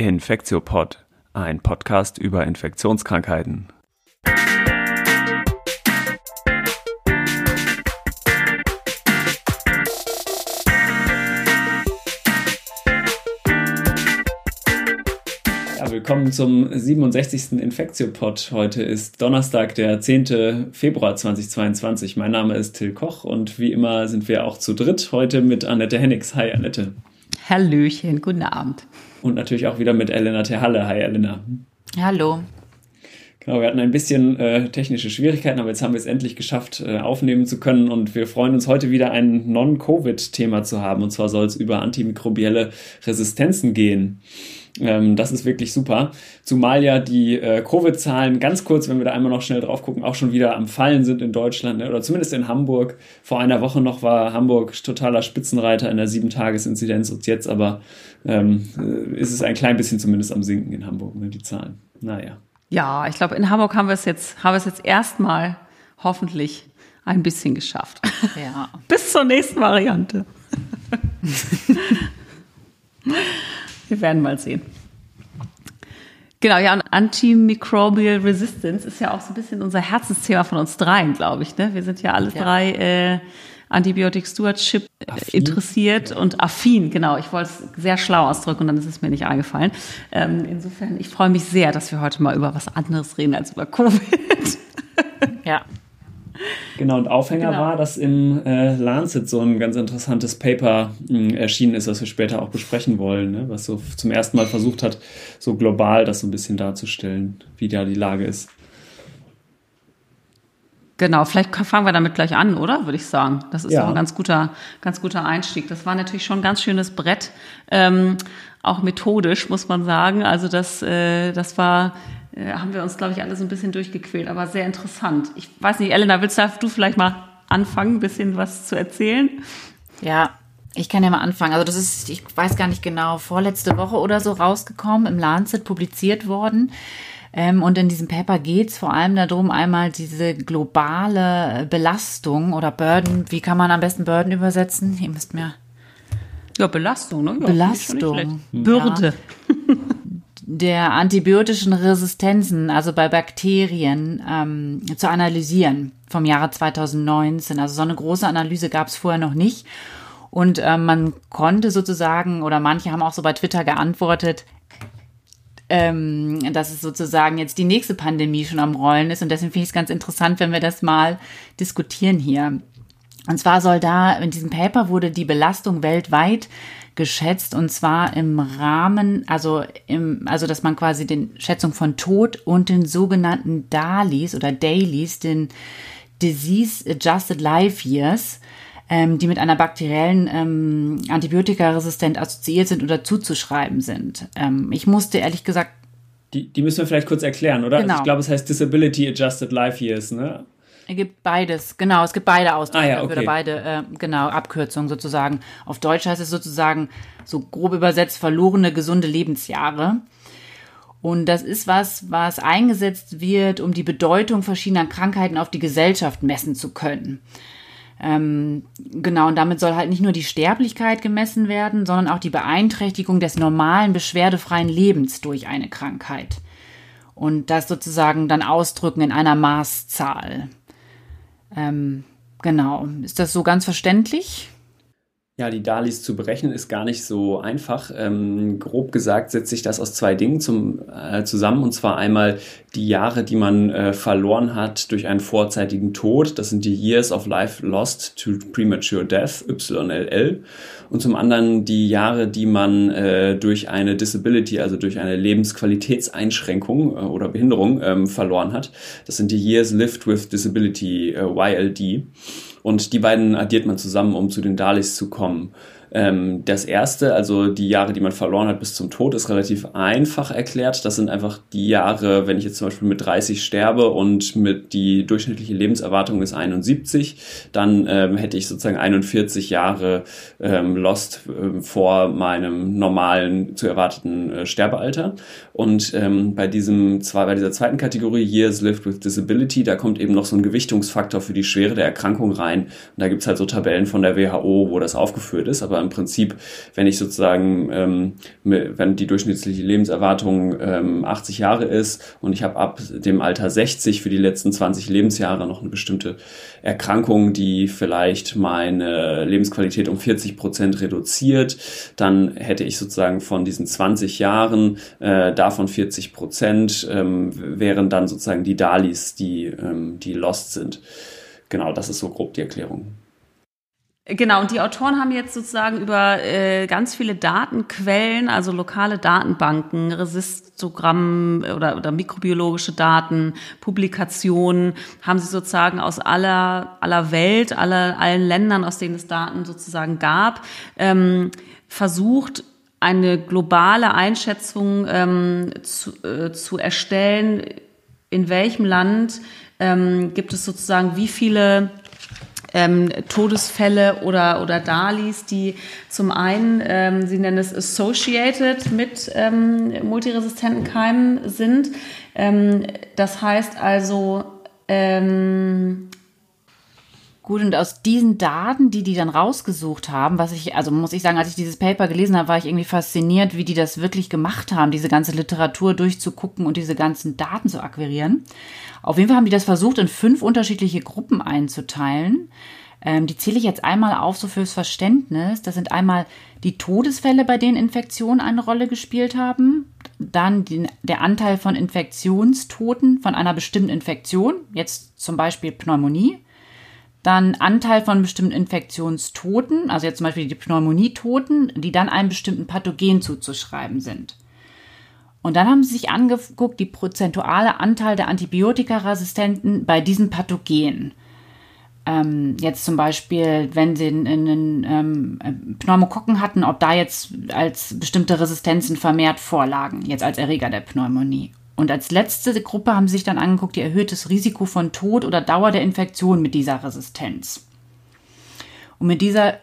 Infektiopod, ein Podcast über Infektionskrankheiten. Ja, willkommen zum 67. Infektiopod. Heute ist Donnerstag, der 10. Februar 2022. Mein Name ist Till Koch und wie immer sind wir auch zu dritt heute mit Annette Hennigs. Hi Annette. Hallöchen, guten Abend. Und natürlich auch wieder mit Elena Terhalle. Hi Elena. Hallo. Genau, wir hatten ein bisschen äh, technische Schwierigkeiten, aber jetzt haben wir es endlich geschafft, äh, aufnehmen zu können. Und wir freuen uns heute wieder ein Non-Covid-Thema zu haben. Und zwar soll es über antimikrobielle Resistenzen gehen. Ähm, das ist wirklich super. Zumal ja die äh, Covid-Zahlen ganz kurz, wenn wir da einmal noch schnell drauf gucken, auch schon wieder am Fallen sind in Deutschland ne? oder zumindest in Hamburg. Vor einer Woche noch war Hamburg totaler Spitzenreiter in der 7-Tages-Inzidenz und jetzt aber ähm, äh, ist es ein klein bisschen zumindest am Sinken in Hamburg, ne, die Zahlen. Naja. Ja, ich glaube, in Hamburg haben wir es jetzt, haben wir es jetzt erstmal hoffentlich ein bisschen geschafft. Ja. Bis zur nächsten Variante. Wir werden mal sehen. Genau, ja, und Antimicrobial Resistance ist ja auch so ein bisschen unser Herzensthema von uns dreien, glaube ich. Ne? Wir sind ja alle ja. drei äh, Antibiotic Stewardship äh, affin. interessiert und affin, genau. Ich wollte es sehr schlau ausdrücken und dann ist es mir nicht eingefallen. Ähm, insofern, ich freue mich sehr, dass wir heute mal über was anderes reden als über Covid. Ja, Genau, und Aufhänger genau. war, dass im äh, Lancet so ein ganz interessantes Paper mh, erschienen ist, was wir später auch besprechen wollen, ne? was so zum ersten Mal versucht hat, so global das so ein bisschen darzustellen, wie da die Lage ist. Genau, vielleicht fangen wir damit gleich an, oder? Würde ich sagen. Das ist ja. auch ein ganz guter, ganz guter Einstieg. Das war natürlich schon ein ganz schönes Brett, ähm, auch methodisch, muss man sagen. Also das, äh, das war äh, haben wir uns, glaube ich, alle so ein bisschen durchgequält, aber sehr interessant. Ich weiß nicht, Elena, willst du vielleicht mal anfangen, ein bisschen was zu erzählen? Ja, ich kann ja mal anfangen. Also das ist, ich weiß gar nicht genau, vorletzte Woche oder so rausgekommen, im Lancet publiziert worden. Ähm, und in diesem Paper geht es vor allem darum, einmal diese globale Belastung oder Burden, wie kann man am besten Burden übersetzen? Ihr müsst mir. Ja, Belastung, ne? Ja, Belastung. Bürde. Ja. der antibiotischen Resistenzen, also bei Bakterien, ähm, zu analysieren vom Jahre 2019. Also so eine große Analyse gab es vorher noch nicht. Und äh, man konnte sozusagen, oder manche haben auch so bei Twitter geantwortet, ähm, dass es sozusagen jetzt die nächste Pandemie schon am Rollen ist. Und deswegen finde ich es ganz interessant, wenn wir das mal diskutieren hier. Und zwar soll da, in diesem Paper wurde die Belastung weltweit geschätzt und zwar im Rahmen, also im, also dass man quasi den Schätzung von Tod und den sogenannten DALIs oder Dailies, den Disease Adjusted Life Years, ähm, die mit einer bakteriellen ähm, Antibiotikaresistent assoziiert sind oder zuzuschreiben sind. Ähm, ich musste ehrlich gesagt die, die müssen wir vielleicht kurz erklären, oder? Genau. Also ich glaube, es heißt Disability Adjusted Life Years, ne? Es gibt beides, genau. Es gibt beide Ausdrücke ah, ja, okay. oder beide, äh, genau, Abkürzungen sozusagen. Auf Deutsch heißt es sozusagen so grob übersetzt verlorene gesunde Lebensjahre. Und das ist was, was eingesetzt wird, um die Bedeutung verschiedener Krankheiten auf die Gesellschaft messen zu können. Ähm, genau, und damit soll halt nicht nur die Sterblichkeit gemessen werden, sondern auch die Beeinträchtigung des normalen, beschwerdefreien Lebens durch eine Krankheit. Und das sozusagen dann ausdrücken in einer Maßzahl. Ähm, genau. Ist das so ganz verständlich? Ja, die Dalis zu berechnen ist gar nicht so einfach. Ähm, grob gesagt setzt sich das aus zwei Dingen zum, äh, zusammen. Und zwar einmal die Jahre, die man äh, verloren hat durch einen vorzeitigen Tod. Das sind die Years of Life Lost to Premature Death, YLL. Und zum anderen die Jahre, die man äh, durch eine Disability, also durch eine Lebensqualitätseinschränkung äh, oder Behinderung ähm, verloren hat. Das sind die Years Lived with Disability, äh, YLD. Und die beiden addiert man zusammen, um zu den Dalis zu kommen. Ähm, das erste, also die Jahre, die man verloren hat bis zum Tod, ist relativ einfach erklärt. Das sind einfach die Jahre, wenn ich jetzt zum Beispiel mit 30 sterbe und mit die durchschnittliche Lebenserwartung ist 71, dann ähm, hätte ich sozusagen 41 Jahre ähm, lost äh, vor meinem normalen zu erwarteten äh, Sterbealter. Und ähm, bei diesem zwei, bei dieser zweiten Kategorie Years Lived with Disability, da kommt eben noch so ein Gewichtungsfaktor für die Schwere der Erkrankung rein. Und da gibt's halt so Tabellen von der WHO, wo das aufgeführt ist. Aber Im Prinzip, wenn ich sozusagen, ähm, wenn die durchschnittliche Lebenserwartung ähm, 80 Jahre ist und ich habe ab dem Alter 60 für die letzten 20 Lebensjahre noch eine bestimmte Erkrankung, die vielleicht meine Lebensqualität um 40 Prozent reduziert, dann hätte ich sozusagen von diesen 20 Jahren äh, davon 40 Prozent ähm, wären dann sozusagen die Dalis, die, ähm, die lost sind. Genau, das ist so grob die Erklärung. Genau, und die Autoren haben jetzt sozusagen über äh, ganz viele Datenquellen, also lokale Datenbanken, Resistogramm oder, oder mikrobiologische Daten, Publikationen, haben sie sozusagen aus aller, aller Welt, aller, allen Ländern, aus denen es Daten sozusagen gab, ähm, versucht, eine globale Einschätzung ähm, zu, äh, zu erstellen, in welchem Land ähm, gibt es sozusagen wie viele ähm, Todesfälle oder, oder Dalis, die zum einen, ähm, Sie nennen es associated mit ähm, multiresistenten Keimen sind. Ähm, das heißt also, ähm, Gut, und aus diesen Daten, die die dann rausgesucht haben, was ich, also muss ich sagen, als ich dieses Paper gelesen habe, war ich irgendwie fasziniert, wie die das wirklich gemacht haben, diese ganze Literatur durchzugucken und diese ganzen Daten zu akquirieren. Auf jeden Fall haben die das versucht, in fünf unterschiedliche Gruppen einzuteilen. Ähm, die zähle ich jetzt einmal auf, so fürs Verständnis. Das sind einmal die Todesfälle, bei denen Infektionen eine Rolle gespielt haben. Dann die, der Anteil von Infektionstoten von einer bestimmten Infektion, jetzt zum Beispiel Pneumonie. Dann Anteil von bestimmten Infektionstoten, also jetzt zum Beispiel die Pneumonietoten, die dann einem bestimmten Pathogen zuzuschreiben sind. Und dann haben sie sich angeguckt, die prozentuale Anteil der Antibiotikaresistenten bei diesen Pathogen. Ähm, jetzt zum Beispiel, wenn sie einen ähm, Pneumokokken hatten, ob da jetzt als bestimmte Resistenzen vermehrt vorlagen, jetzt als Erreger der Pneumonie. Und als letzte Gruppe haben sie sich dann angeguckt, ihr erhöhtes Risiko von Tod oder Dauer der Infektion mit dieser Resistenz. Und mit dieser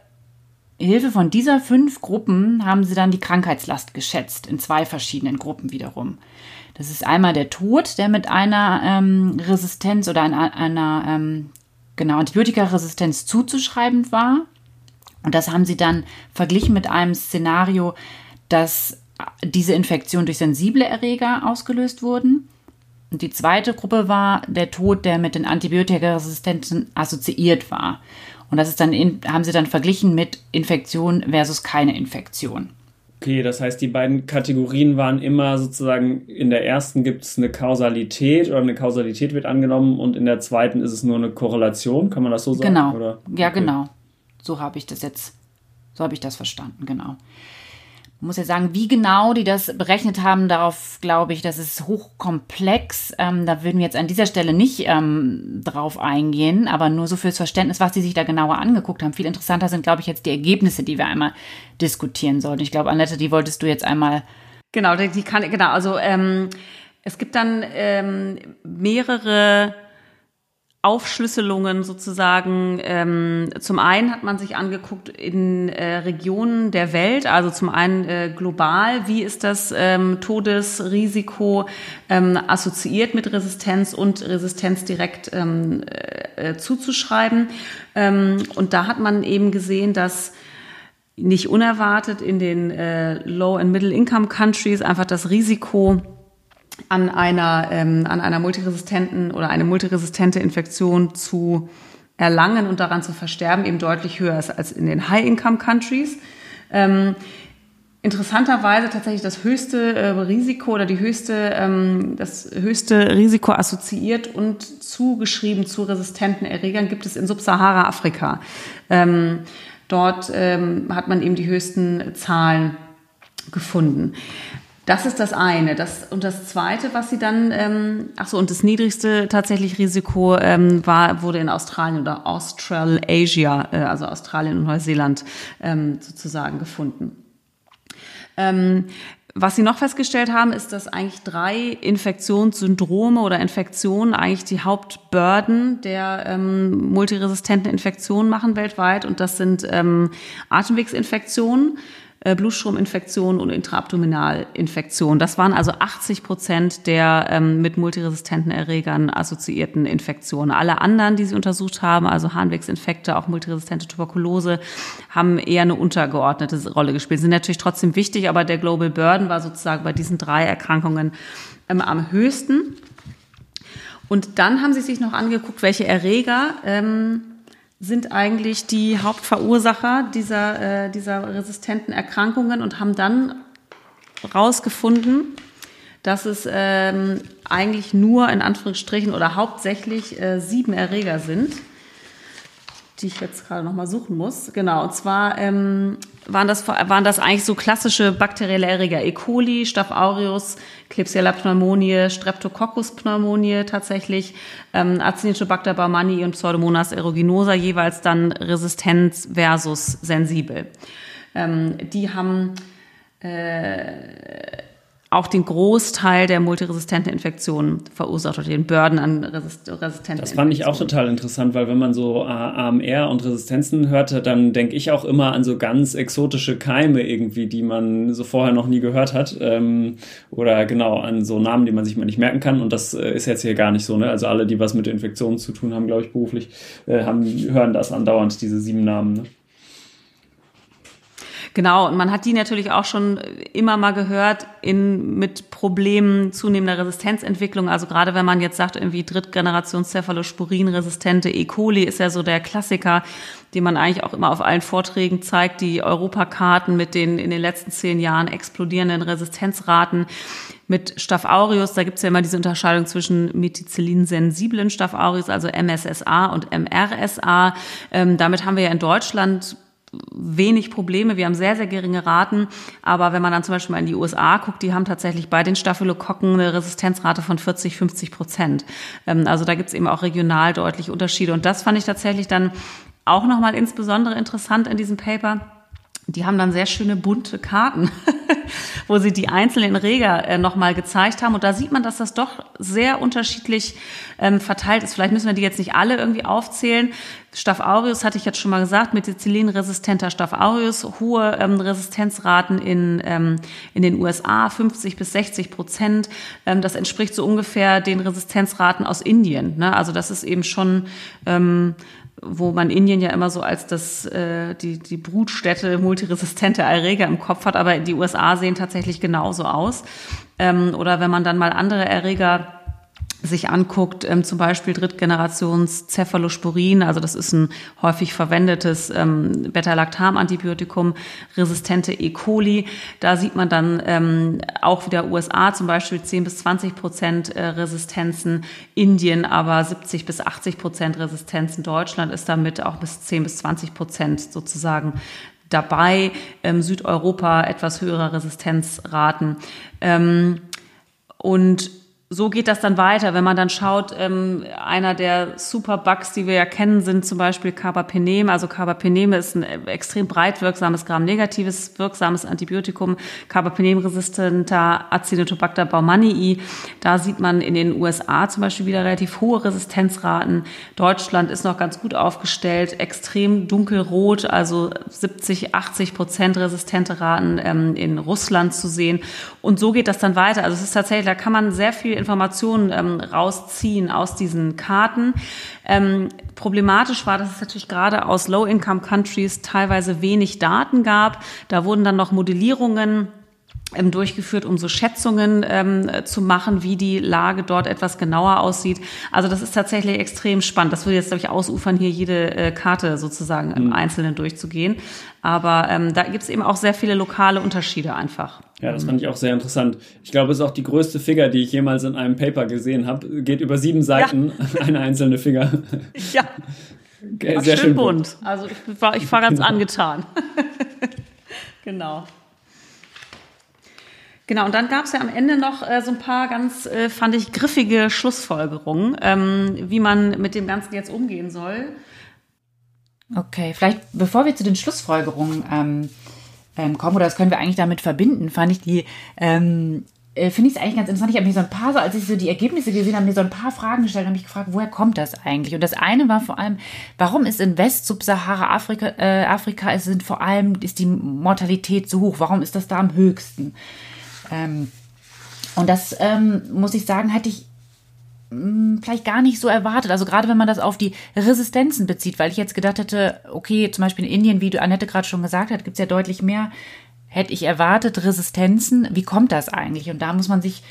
Hilfe von dieser fünf Gruppen haben sie dann die Krankheitslast geschätzt, in zwei verschiedenen Gruppen wiederum. Das ist einmal der Tod, der mit einer ähm, Resistenz oder einer, einer ähm, genau, Antibiotikaresistenz zuzuschreiben war. Und das haben sie dann verglichen mit einem Szenario, dass diese Infektion durch sensible Erreger ausgelöst wurden. Und die zweite Gruppe war der Tod, der mit den Antibiotikaresistenzen assoziiert war. Und das ist dann in, haben sie dann verglichen mit Infektion versus keine Infektion. Okay, das heißt, die beiden Kategorien waren immer sozusagen, in der ersten gibt es eine Kausalität oder eine Kausalität wird angenommen und in der zweiten ist es nur eine Korrelation, kann man das so sagen? Genau. Oder? Ja, genau. So habe ich das jetzt, so habe ich das verstanden, genau muss ja sagen, wie genau die das berechnet haben, darauf glaube ich, das ist hochkomplex. Ähm, da würden wir jetzt an dieser Stelle nicht ähm, drauf eingehen, aber nur so fürs Verständnis, was die sich da genauer angeguckt haben. Viel interessanter sind, glaube ich, jetzt die Ergebnisse, die wir einmal diskutieren sollten. Ich glaube, Annette, die wolltest du jetzt einmal. Genau, die kann, genau, also ähm, es gibt dann ähm, mehrere Aufschlüsselungen sozusagen. Ähm, zum einen hat man sich angeguckt in äh, Regionen der Welt, also zum einen äh, global, wie ist das ähm, Todesrisiko ähm, assoziiert mit Resistenz und Resistenz direkt ähm, äh, zuzuschreiben. Ähm, und da hat man eben gesehen, dass nicht unerwartet in den äh, Low- and Middle-Income-Countries einfach das Risiko an einer, ähm, an einer multiresistenten oder eine multiresistente Infektion zu erlangen und daran zu versterben eben deutlich höher ist als in den High-Income-Countries. Ähm, interessanterweise tatsächlich das höchste äh, Risiko oder die höchste, ähm, das höchste Risiko assoziiert und zugeschrieben zu resistenten Erregern gibt es in Subsahara-Afrika. Ähm, dort ähm, hat man eben die höchsten Zahlen gefunden. Das ist das eine. Das, und das zweite, was sie dann, ähm, ach so, und das niedrigste tatsächlich Risiko ähm, war, wurde in Australien oder Australasia, äh, also Australien und Neuseeland ähm, sozusagen gefunden. Ähm, was sie noch festgestellt haben, ist, dass eigentlich drei Infektionssyndrome oder Infektionen eigentlich die Hauptburden der ähm, multiresistenten Infektionen machen weltweit. Und das sind ähm, Atemwegsinfektionen, Blutstrominfektionen und Intraabdominalinfektionen. Das waren also 80 Prozent der ähm, mit multiresistenten Erregern assoziierten Infektionen. Alle anderen, die sie untersucht haben, also Harnwegsinfekte, auch multiresistente Tuberkulose, haben eher eine untergeordnete Rolle gespielt. Sind natürlich trotzdem wichtig, aber der Global Burden war sozusagen bei diesen drei Erkrankungen ähm, am höchsten. Und dann haben sie sich noch angeguckt, welche Erreger ähm, sind eigentlich die Hauptverursacher dieser, äh, dieser resistenten Erkrankungen und haben dann rausgefunden, dass es ähm, eigentlich nur in Anführungsstrichen oder hauptsächlich äh, sieben Erreger sind die ich jetzt gerade noch mal suchen muss. Genau, und zwar ähm, waren, das, waren das eigentlich so klassische bakterielle Erreger. E. coli, Staph aureus, Klebsiella pneumonie, Streptococcus pneumonie tatsächlich, ähm, Acinetobacter baumannii und Pseudomonas aeruginosa, jeweils dann Resistenz versus sensibel. Ähm, die haben äh, auch den Großteil der multiresistenten Infektionen verursacht oder den Burden an resistenten Infektionen. Das fand ich auch total interessant, weil wenn man so AMR und Resistenzen hörte, dann denke ich auch immer an so ganz exotische Keime irgendwie, die man so vorher noch nie gehört hat. Ähm, oder genau an so Namen, die man sich mal nicht merken kann. Und das äh, ist jetzt hier gar nicht so. Ne? Also alle, die was mit Infektionen zu tun haben, glaube ich, beruflich, äh, haben, hören das andauernd, diese sieben Namen. Ne? Genau, und man hat die natürlich auch schon immer mal gehört in, mit Problemen zunehmender Resistenzentwicklung. Also gerade wenn man jetzt sagt, irgendwie Drittgenerations-Cephalosporin-resistente E. coli ist ja so der Klassiker, den man eigentlich auch immer auf allen Vorträgen zeigt, die Europakarten mit den in den letzten zehn Jahren explodierenden Resistenzraten. Mit Staph aureus, da gibt's ja immer diese Unterscheidung zwischen Methicillin-sensiblen Staph aureus, also MSSA und MRSA. Ähm, damit haben wir ja in Deutschland wenig Probleme. Wir haben sehr, sehr geringe Raten. Aber wenn man dann zum Beispiel mal in die USA guckt, die haben tatsächlich bei den Staphylokokken eine Resistenzrate von 40, 50 Prozent. Ähm, also da gibt es eben auch regional deutliche Unterschiede. Und das fand ich tatsächlich dann auch nochmal insbesondere interessant in diesem Paper die haben dann sehr schöne bunte Karten, wo sie die einzelnen Reger äh, nochmal gezeigt haben. Und da sieht man, dass das doch sehr unterschiedlich ähm, verteilt ist. Vielleicht müssen wir die jetzt nicht alle irgendwie aufzählen. Staph aureus hatte ich jetzt schon mal gesagt, Methicillin-resistenter Staph aureus, hohe ähm, Resistenzraten in, ähm, in den USA, 50 bis 60 Prozent. Ähm, das entspricht so ungefähr den Resistenzraten aus Indien. Ne? Also das ist eben schon ähm, wo man Indien ja immer so als das äh, die die Brutstätte multiresistente Erreger im Kopf hat, aber die USA sehen tatsächlich genauso aus. Ähm, oder wenn man dann mal andere Erreger sich anguckt, ähm, zum Beispiel Drittgenerations Cephalosporin, also das ist ein häufig verwendetes ähm, Beta-Lactam-Antibiotikum, resistente E. coli. Da sieht man dann ähm, auch wieder USA zum Beispiel 10 bis 20 Prozent äh, Resistenzen, Indien aber 70 bis 80 Prozent Resistenzen. Deutschland ist damit auch bis 10 bis 20 Prozent sozusagen dabei. Ähm, Südeuropa etwas höhere Resistenzraten. Ähm, und so geht das dann weiter. Wenn man dann schaut, ähm, einer der Superbugs, die wir ja kennen, sind zum Beispiel Carbapenem. Also Carbapenem ist ein extrem breit wirksames, gramnegatives wirksames Antibiotikum. Carbapenem-resistenter Acinetobacter baumannii. Da sieht man in den USA zum Beispiel wieder relativ hohe Resistenzraten. Deutschland ist noch ganz gut aufgestellt, extrem dunkelrot, also 70, 80 Prozent resistente Raten ähm, in Russland zu sehen. Und so geht das dann weiter. Also es ist tatsächlich, da kann man sehr viel Informationen ähm, rausziehen aus diesen Karten. Ähm, problematisch war, dass es natürlich gerade aus Low-Income-Countries teilweise wenig Daten gab. Da wurden dann noch Modellierungen durchgeführt, um so Schätzungen ähm, zu machen, wie die Lage dort etwas genauer aussieht. Also das ist tatsächlich extrem spannend. Das würde jetzt, glaube ich, ausufern, hier jede äh, Karte sozusagen im mhm. Einzelnen durchzugehen. Aber ähm, da gibt es eben auch sehr viele lokale Unterschiede einfach. Ja, das fand ich auch sehr interessant. Ich glaube, es ist auch die größte Figur, die ich jemals in einem Paper gesehen habe. Geht über sieben Seiten, ja. eine einzelne Figur. Ja. Sehr schön, schön bunt. Also ich war, ich war ganz angetan. genau. Genau, und dann gab es ja am Ende noch äh, so ein paar ganz, äh, fand ich, griffige Schlussfolgerungen, ähm, wie man mit dem Ganzen jetzt umgehen soll. Okay, vielleicht bevor wir zu den Schlussfolgerungen ähm, ähm, kommen, oder das können wir eigentlich damit verbinden, fand ich die ähm, äh, finde ich es eigentlich ganz interessant. Ich habe mir so ein paar, so, als ich so die Ergebnisse gesehen habe, mir so ein paar Fragen gestellt und mich gefragt, woher kommt das eigentlich? Und das eine war vor allem, warum ist in West-Subsahara-Afrika äh, Afrika, es sind vor allem, ist die Mortalität so hoch? Warum ist das da am höchsten? Ähm, und das, ähm, muss ich sagen, hatte ich hm, vielleicht gar nicht so erwartet. Also gerade wenn man das auf die Resistenzen bezieht, weil ich jetzt gedacht hätte, okay, zum Beispiel in Indien, wie du Annette gerade schon gesagt hat, gibt es ja deutlich mehr, hätte ich erwartet, Resistenzen. Wie kommt das eigentlich? Und da muss man sich,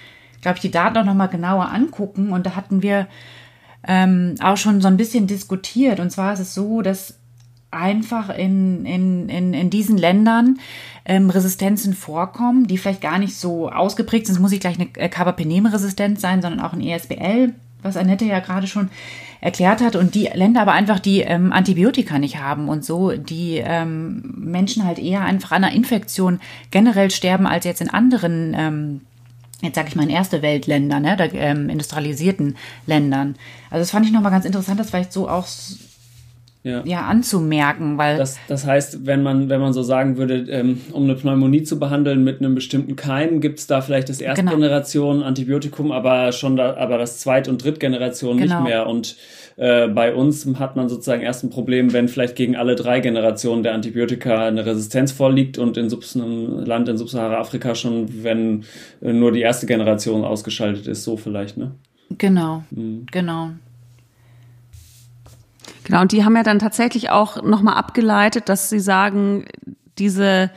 glaube ich, die Daten auch nochmal genauer angucken. Und da hatten wir ähm, auch schon so ein bisschen diskutiert. Und zwar ist es so, dass einfach in, in, in, in diesen Ländern ähm, Resistenzen vorkommen, die vielleicht gar nicht so ausgeprägt sind. Es muss nicht gleich eine äh, Carbapenem-Resistenz sein, sondern auch ein ESBL, was Annette ja gerade schon erklärt hat. Und die Länder aber einfach die ähm, Antibiotika nicht haben und so die ähm, Menschen halt eher einfach an einer Infektion generell sterben als jetzt in anderen ähm, jetzt sage ich mal in erste Weltländern, ne, der, ähm, industrialisierten Ländern. Also das fand ich nochmal ganz interessant, das vielleicht so auch ja. ja, anzumerken, weil. Das, das heißt, wenn man, wenn man so sagen würde, ähm, um eine Pneumonie zu behandeln mit einem bestimmten Keim, gibt es da vielleicht das erste genau. Generation Antibiotikum, aber schon da, aber das Zweit- und Drittgeneration genau. nicht mehr. Und äh, bei uns hat man sozusagen erst ein Problem, wenn vielleicht gegen alle drei Generationen der Antibiotika eine Resistenz vorliegt und in einem Land in Subsahara-Afrika schon, wenn äh, nur die erste Generation ausgeschaltet ist, so vielleicht, ne? Genau, mhm. genau. Genau, und die haben ja dann tatsächlich auch nochmal abgeleitet, dass sie sagen, diese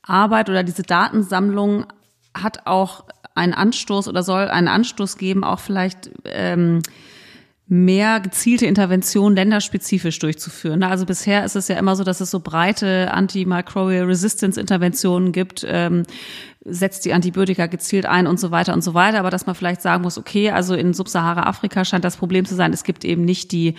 Arbeit oder diese Datensammlung hat auch einen Anstoß oder soll einen Anstoß geben, auch vielleicht ähm, mehr gezielte Interventionen länderspezifisch durchzuführen. Also bisher ist es ja immer so, dass es so breite Antimicrobial Resistance Interventionen gibt, ähm, setzt die Antibiotika gezielt ein und so weiter und so weiter. Aber dass man vielleicht sagen muss, okay, also in Subsahara-Afrika scheint das Problem zu sein, es gibt eben nicht die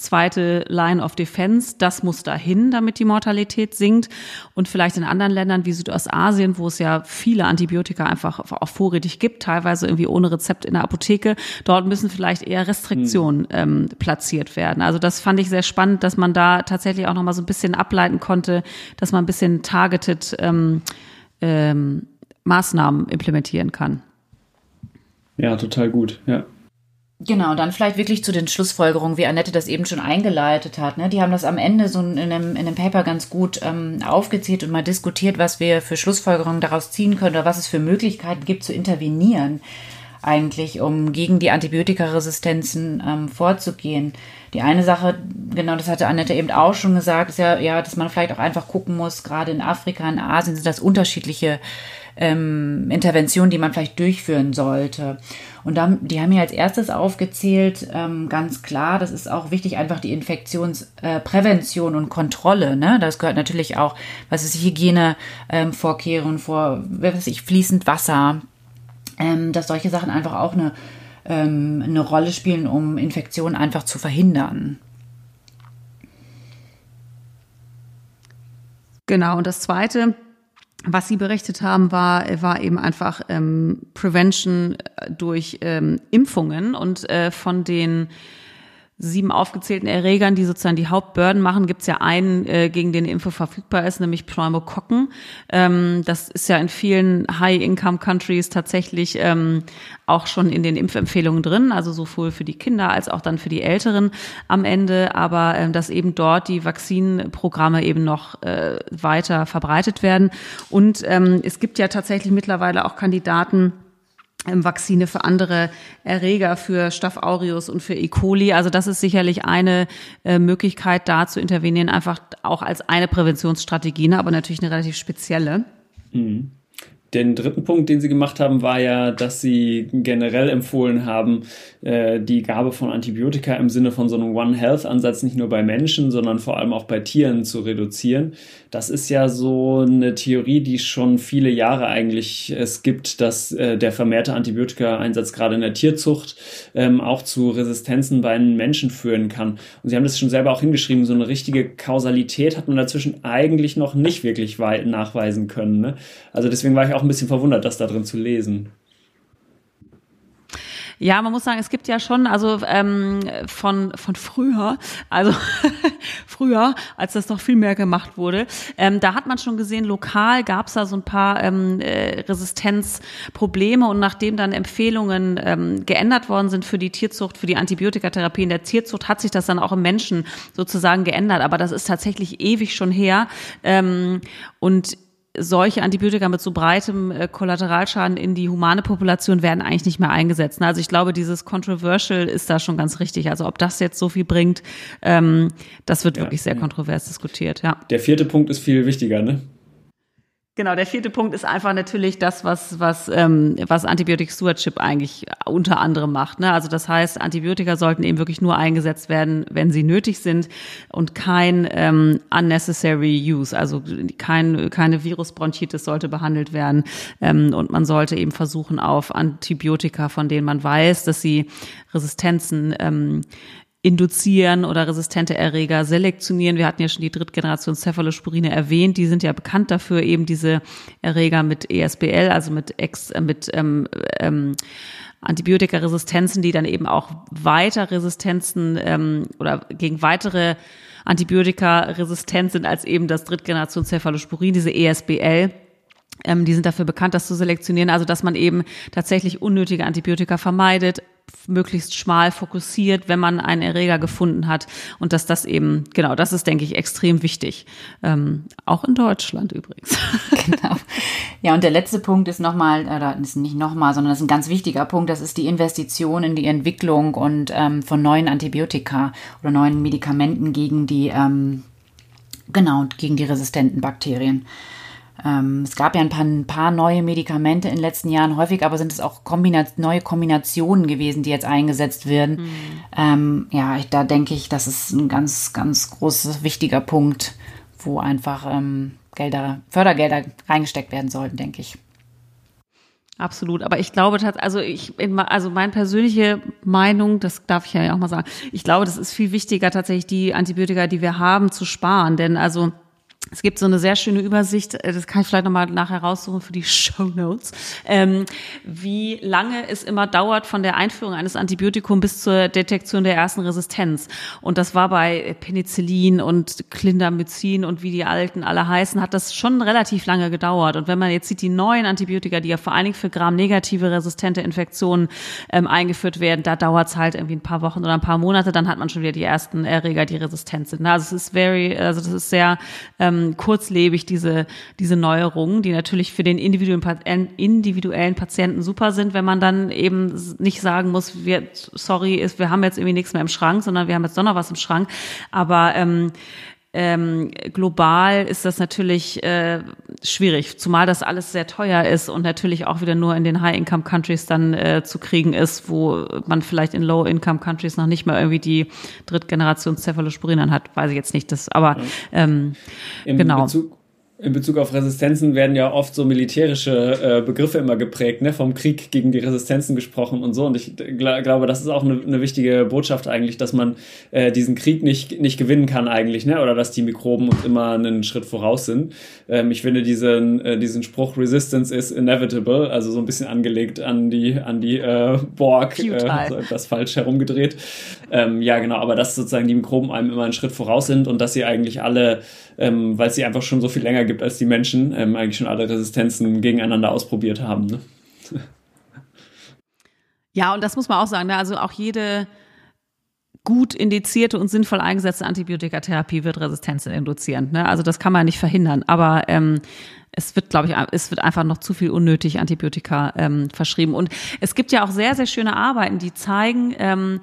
zweite Line of Defense, das muss dahin, damit die Mortalität sinkt. Und vielleicht in anderen Ländern wie Südostasien, wo es ja viele Antibiotika einfach auch vorrätig gibt, teilweise irgendwie ohne Rezept in der Apotheke, dort müssen vielleicht eher Restriktionen hm. ähm, platziert werden. Also das fand ich sehr spannend, dass man da tatsächlich auch nochmal so ein bisschen ableiten konnte, dass man ein bisschen targeted ähm, ähm, Maßnahmen implementieren kann. Ja, total gut, ja. Genau, dann vielleicht wirklich zu den Schlussfolgerungen, wie Annette das eben schon eingeleitet hat. Ne? Die haben das am Ende so in einem, in einem Paper ganz gut ähm, aufgezählt und mal diskutiert, was wir für Schlussfolgerungen daraus ziehen können oder was es für Möglichkeiten gibt zu intervenieren eigentlich, um gegen die Antibiotikaresistenzen ähm, vorzugehen. Die eine Sache, genau das hatte Annette eben auch schon gesagt, ist ja, ja, dass man vielleicht auch einfach gucken muss, gerade in Afrika, in Asien sind das unterschiedliche ähm, Interventionen, die man vielleicht durchführen sollte. Und dann, die haben hier als erstes aufgezählt, ähm, ganz klar, das ist auch wichtig, einfach die Infektionsprävention äh, und Kontrolle. Ne? Das gehört natürlich auch, was ist Hygienevorkehrungen ähm, vor, was weiß ich, fließend Wasser, ähm, dass solche Sachen einfach auch eine, ähm, eine Rolle spielen, um Infektionen einfach zu verhindern. Genau, und das Zweite, was Sie berichtet haben, war, war eben einfach ähm, Prevention durch ähm, Impfungen und äh, von den sieben aufgezählten Erregern, die sozusagen die Hauptbürden machen, gibt es ja einen, äh, gegen den Info verfügbar ist, nämlich Pneumokokken. Ähm, das ist ja in vielen High-Income-Countries tatsächlich ähm, auch schon in den Impfempfehlungen drin, also sowohl für die Kinder als auch dann für die Älteren am Ende, aber ähm, dass eben dort die Vakzinprogramme eben noch äh, weiter verbreitet werden. Und ähm, es gibt ja tatsächlich mittlerweile auch Kandidaten, Vakzine für andere Erreger, für Staph aureus und für E. coli. Also das ist sicherlich eine äh, Möglichkeit, da zu intervenieren, einfach auch als eine Präventionsstrategie, ne, aber natürlich eine relativ spezielle. Mhm. Den dritten Punkt, den Sie gemacht haben, war ja, dass Sie generell empfohlen haben, äh, die Gabe von Antibiotika im Sinne von so einem One Health Ansatz nicht nur bei Menschen, sondern vor allem auch bei Tieren zu reduzieren. Das ist ja so eine Theorie, die schon viele Jahre eigentlich es gibt, dass äh, der vermehrte Antibiotika-Einsatz gerade in der Tierzucht ähm, auch zu Resistenzen bei den Menschen führen kann. Und Sie haben das schon selber auch hingeschrieben, so eine richtige Kausalität hat man dazwischen eigentlich noch nicht wirklich nachweisen können. Ne? Also deswegen war ich auch auch ein bisschen verwundert, das da drin zu lesen. Ja, man muss sagen, es gibt ja schon, also ähm, von, von früher, also früher, als das noch viel mehr gemacht wurde, ähm, da hat man schon gesehen, lokal gab es da so ein paar ähm, äh, Resistenzprobleme und nachdem dann Empfehlungen ähm, geändert worden sind für die Tierzucht, für die Antibiotikatherapie in der Tierzucht, hat sich das dann auch im Menschen sozusagen geändert. Aber das ist tatsächlich ewig schon her. Ähm, und solche Antibiotika mit so breitem äh, Kollateralschaden in die humane Population werden eigentlich nicht mehr eingesetzt. Also ich glaube, dieses Controversial ist da schon ganz richtig. Also ob das jetzt so viel bringt, ähm, das wird ja, wirklich sehr ja. kontrovers diskutiert. Ja. Der vierte Punkt ist viel wichtiger, ne? Genau, der vierte Punkt ist einfach natürlich das, was, was, ähm, was Antibiotic Stewardship eigentlich unter anderem macht. Ne? Also das heißt, Antibiotika sollten eben wirklich nur eingesetzt werden, wenn sie nötig sind und kein ähm, unnecessary use, also kein, keine Virusbronchitis sollte behandelt werden. Ähm, und man sollte eben versuchen, auf Antibiotika, von denen man weiß, dass sie Resistenzen ähm, induzieren oder resistente Erreger selektionieren. Wir hatten ja schon die Drittgeneration Cephalosporine erwähnt. Die sind ja bekannt dafür, eben diese Erreger mit ESBL, also mit, Ex, äh, mit ähm, ähm, Antibiotikaresistenzen, die dann eben auch weiter Resistenzen ähm, oder gegen weitere Antibiotika resistent sind als eben das Drittgeneration Cephalosporin, diese ESBL. Ähm, die sind dafür bekannt, das zu selektionieren, also dass man eben tatsächlich unnötige Antibiotika vermeidet, möglichst schmal fokussiert, wenn man einen Erreger gefunden hat. Und dass das eben, genau, das ist, denke ich, extrem wichtig. Ähm, auch in Deutschland übrigens. Genau. Ja, und der letzte Punkt ist nochmal, oder ist nicht nochmal, sondern das ist ein ganz wichtiger Punkt, das ist die Investition in die Entwicklung und ähm, von neuen Antibiotika oder neuen Medikamenten gegen die, ähm, genau, gegen die resistenten Bakterien. Ähm, es gab ja ein paar, ein paar, neue Medikamente in den letzten Jahren, häufig aber sind es auch Kombina neue Kombinationen gewesen, die jetzt eingesetzt werden. Mhm. Ähm, ja, ich, da denke ich, das ist ein ganz, ganz großer, wichtiger Punkt, wo einfach ähm, Gelder, Fördergelder reingesteckt werden sollten, denke ich. Absolut, aber ich glaube also ich, also meine persönliche Meinung, das darf ich ja auch mal sagen, ich glaube, das ist viel wichtiger tatsächlich die Antibiotika, die wir haben, zu sparen, denn also es gibt so eine sehr schöne Übersicht, äh, das kann ich vielleicht nochmal nachher raussuchen für die Show Notes, ähm, wie lange es immer dauert von der Einführung eines Antibiotikum bis zur Detektion der ersten Resistenz. Und das war bei Penicillin und Clindamycin und wie die alten alle heißen, hat das schon relativ lange gedauert. Und wenn man jetzt sieht, die neuen Antibiotika, die ja vor allen Dingen für Gram-negative resistente Infektionen ähm, eingeführt werden, da dauert es halt irgendwie ein paar Wochen oder ein paar Monate, dann hat man schon wieder die ersten Erreger, die resistent sind. Also es ist very, also das ist sehr ähm, ähm, kurzlebig, diese, diese Neuerungen, die natürlich für den individuellen, individuellen Patienten super sind, wenn man dann eben nicht sagen muss, wir, sorry, wir haben jetzt irgendwie nichts mehr im Schrank, sondern wir haben jetzt doch noch was im Schrank. Aber ähm, ähm, global ist das natürlich äh, schwierig, zumal das alles sehr teuer ist und natürlich auch wieder nur in den High-Income-Countries dann äh, zu kriegen ist, wo man vielleicht in Low-Income-Countries noch nicht mal irgendwie die Drittgeneration Cephalosporin hat, weiß ich jetzt nicht, das, aber ähm, genau. Bezug in Bezug auf Resistenzen werden ja oft so militärische äh, Begriffe immer geprägt, ne? vom Krieg gegen die Resistenzen gesprochen und so. Und ich gl glaube, das ist auch eine, eine wichtige Botschaft eigentlich, dass man äh, diesen Krieg nicht, nicht gewinnen kann eigentlich, ne? oder dass die Mikroben uns immer einen Schritt voraus sind. Ähm, ich finde diesen, äh, diesen Spruch Resistance is inevitable, also so ein bisschen angelegt an die, an die äh, Borg, äh, so etwas falsch herumgedreht. Ähm, ja, genau, aber dass sozusagen die Mikroben einem immer einen Schritt voraus sind und dass sie eigentlich alle, ähm, weil sie einfach schon so viel länger gibt als die Menschen, ähm, eigentlich schon alle Resistenzen gegeneinander ausprobiert haben. Ne? Ja, und das muss man auch sagen. Ne? Also auch jede gut indizierte und sinnvoll eingesetzte Antibiotikatherapie wird Resistenzen induzieren. Ne? Also das kann man nicht verhindern. Aber ähm, es wird, glaube ich, es wird einfach noch zu viel unnötig Antibiotika ähm, verschrieben. Und es gibt ja auch sehr, sehr schöne Arbeiten, die zeigen, ähm,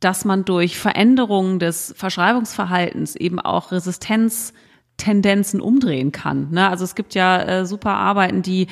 dass man durch Veränderungen des Verschreibungsverhaltens eben auch Resistenztendenzen umdrehen kann. Ne? Also es gibt ja äh, super Arbeiten, die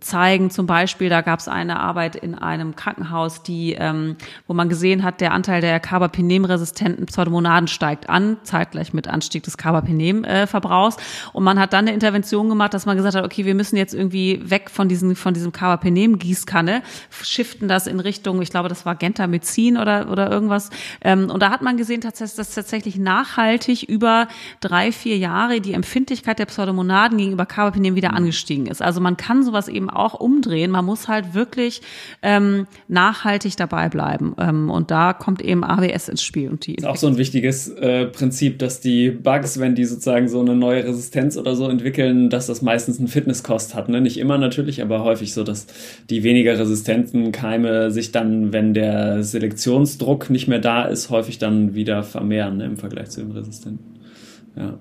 zeigen. Zum Beispiel, da gab es eine Arbeit in einem Krankenhaus, die, ähm, wo man gesehen hat, der Anteil der Carbapenem-resistenten Pseudomonaden steigt an, zeitgleich mit Anstieg des Carbapenem-Verbrauchs. Und man hat dann eine Intervention gemacht, dass man gesagt hat, okay, wir müssen jetzt irgendwie weg von diesem, von diesem Carbapenem-Gießkanne, shiften das in Richtung, ich glaube, das war Gentamycin oder, oder irgendwas. Ähm, und da hat man gesehen, dass tatsächlich nachhaltig über drei, vier Jahre die Empfindlichkeit der Pseudomonaden gegenüber Carbapenem wieder angestiegen ist. Also man kann sowas eben eben auch umdrehen. Man muss halt wirklich ähm, nachhaltig dabei bleiben. Ähm, und da kommt eben AWS ins Spiel. Und die das ist auch so ein wichtiges äh, Prinzip, dass die Bugs, wenn die sozusagen so eine neue Resistenz oder so entwickeln, dass das meistens einen Fitnesskost hat. Ne? Nicht immer natürlich, aber häufig so, dass die weniger resistenten Keime sich dann, wenn der Selektionsdruck nicht mehr da ist, häufig dann wieder vermehren ne, im Vergleich zu den resistenten. Ja.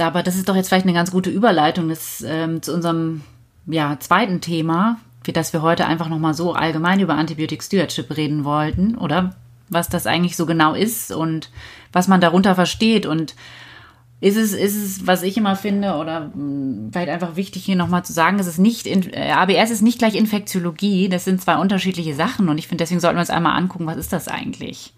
Aber das ist doch jetzt vielleicht eine ganz gute Überleitung des, ähm, zu unserem ja, zweiten Thema, für das wir heute einfach nochmal so allgemein über Antibiotic Stewardship reden wollten, oder? Was das eigentlich so genau ist und was man darunter versteht und ist es, ist es, was ich immer finde, oder hm, vielleicht einfach wichtig hier nochmal zu sagen, es ist nicht, äh, ABS ist nicht gleich Infektiologie, das sind zwei unterschiedliche Sachen und ich finde, deswegen sollten wir uns einmal angucken, was ist das eigentlich?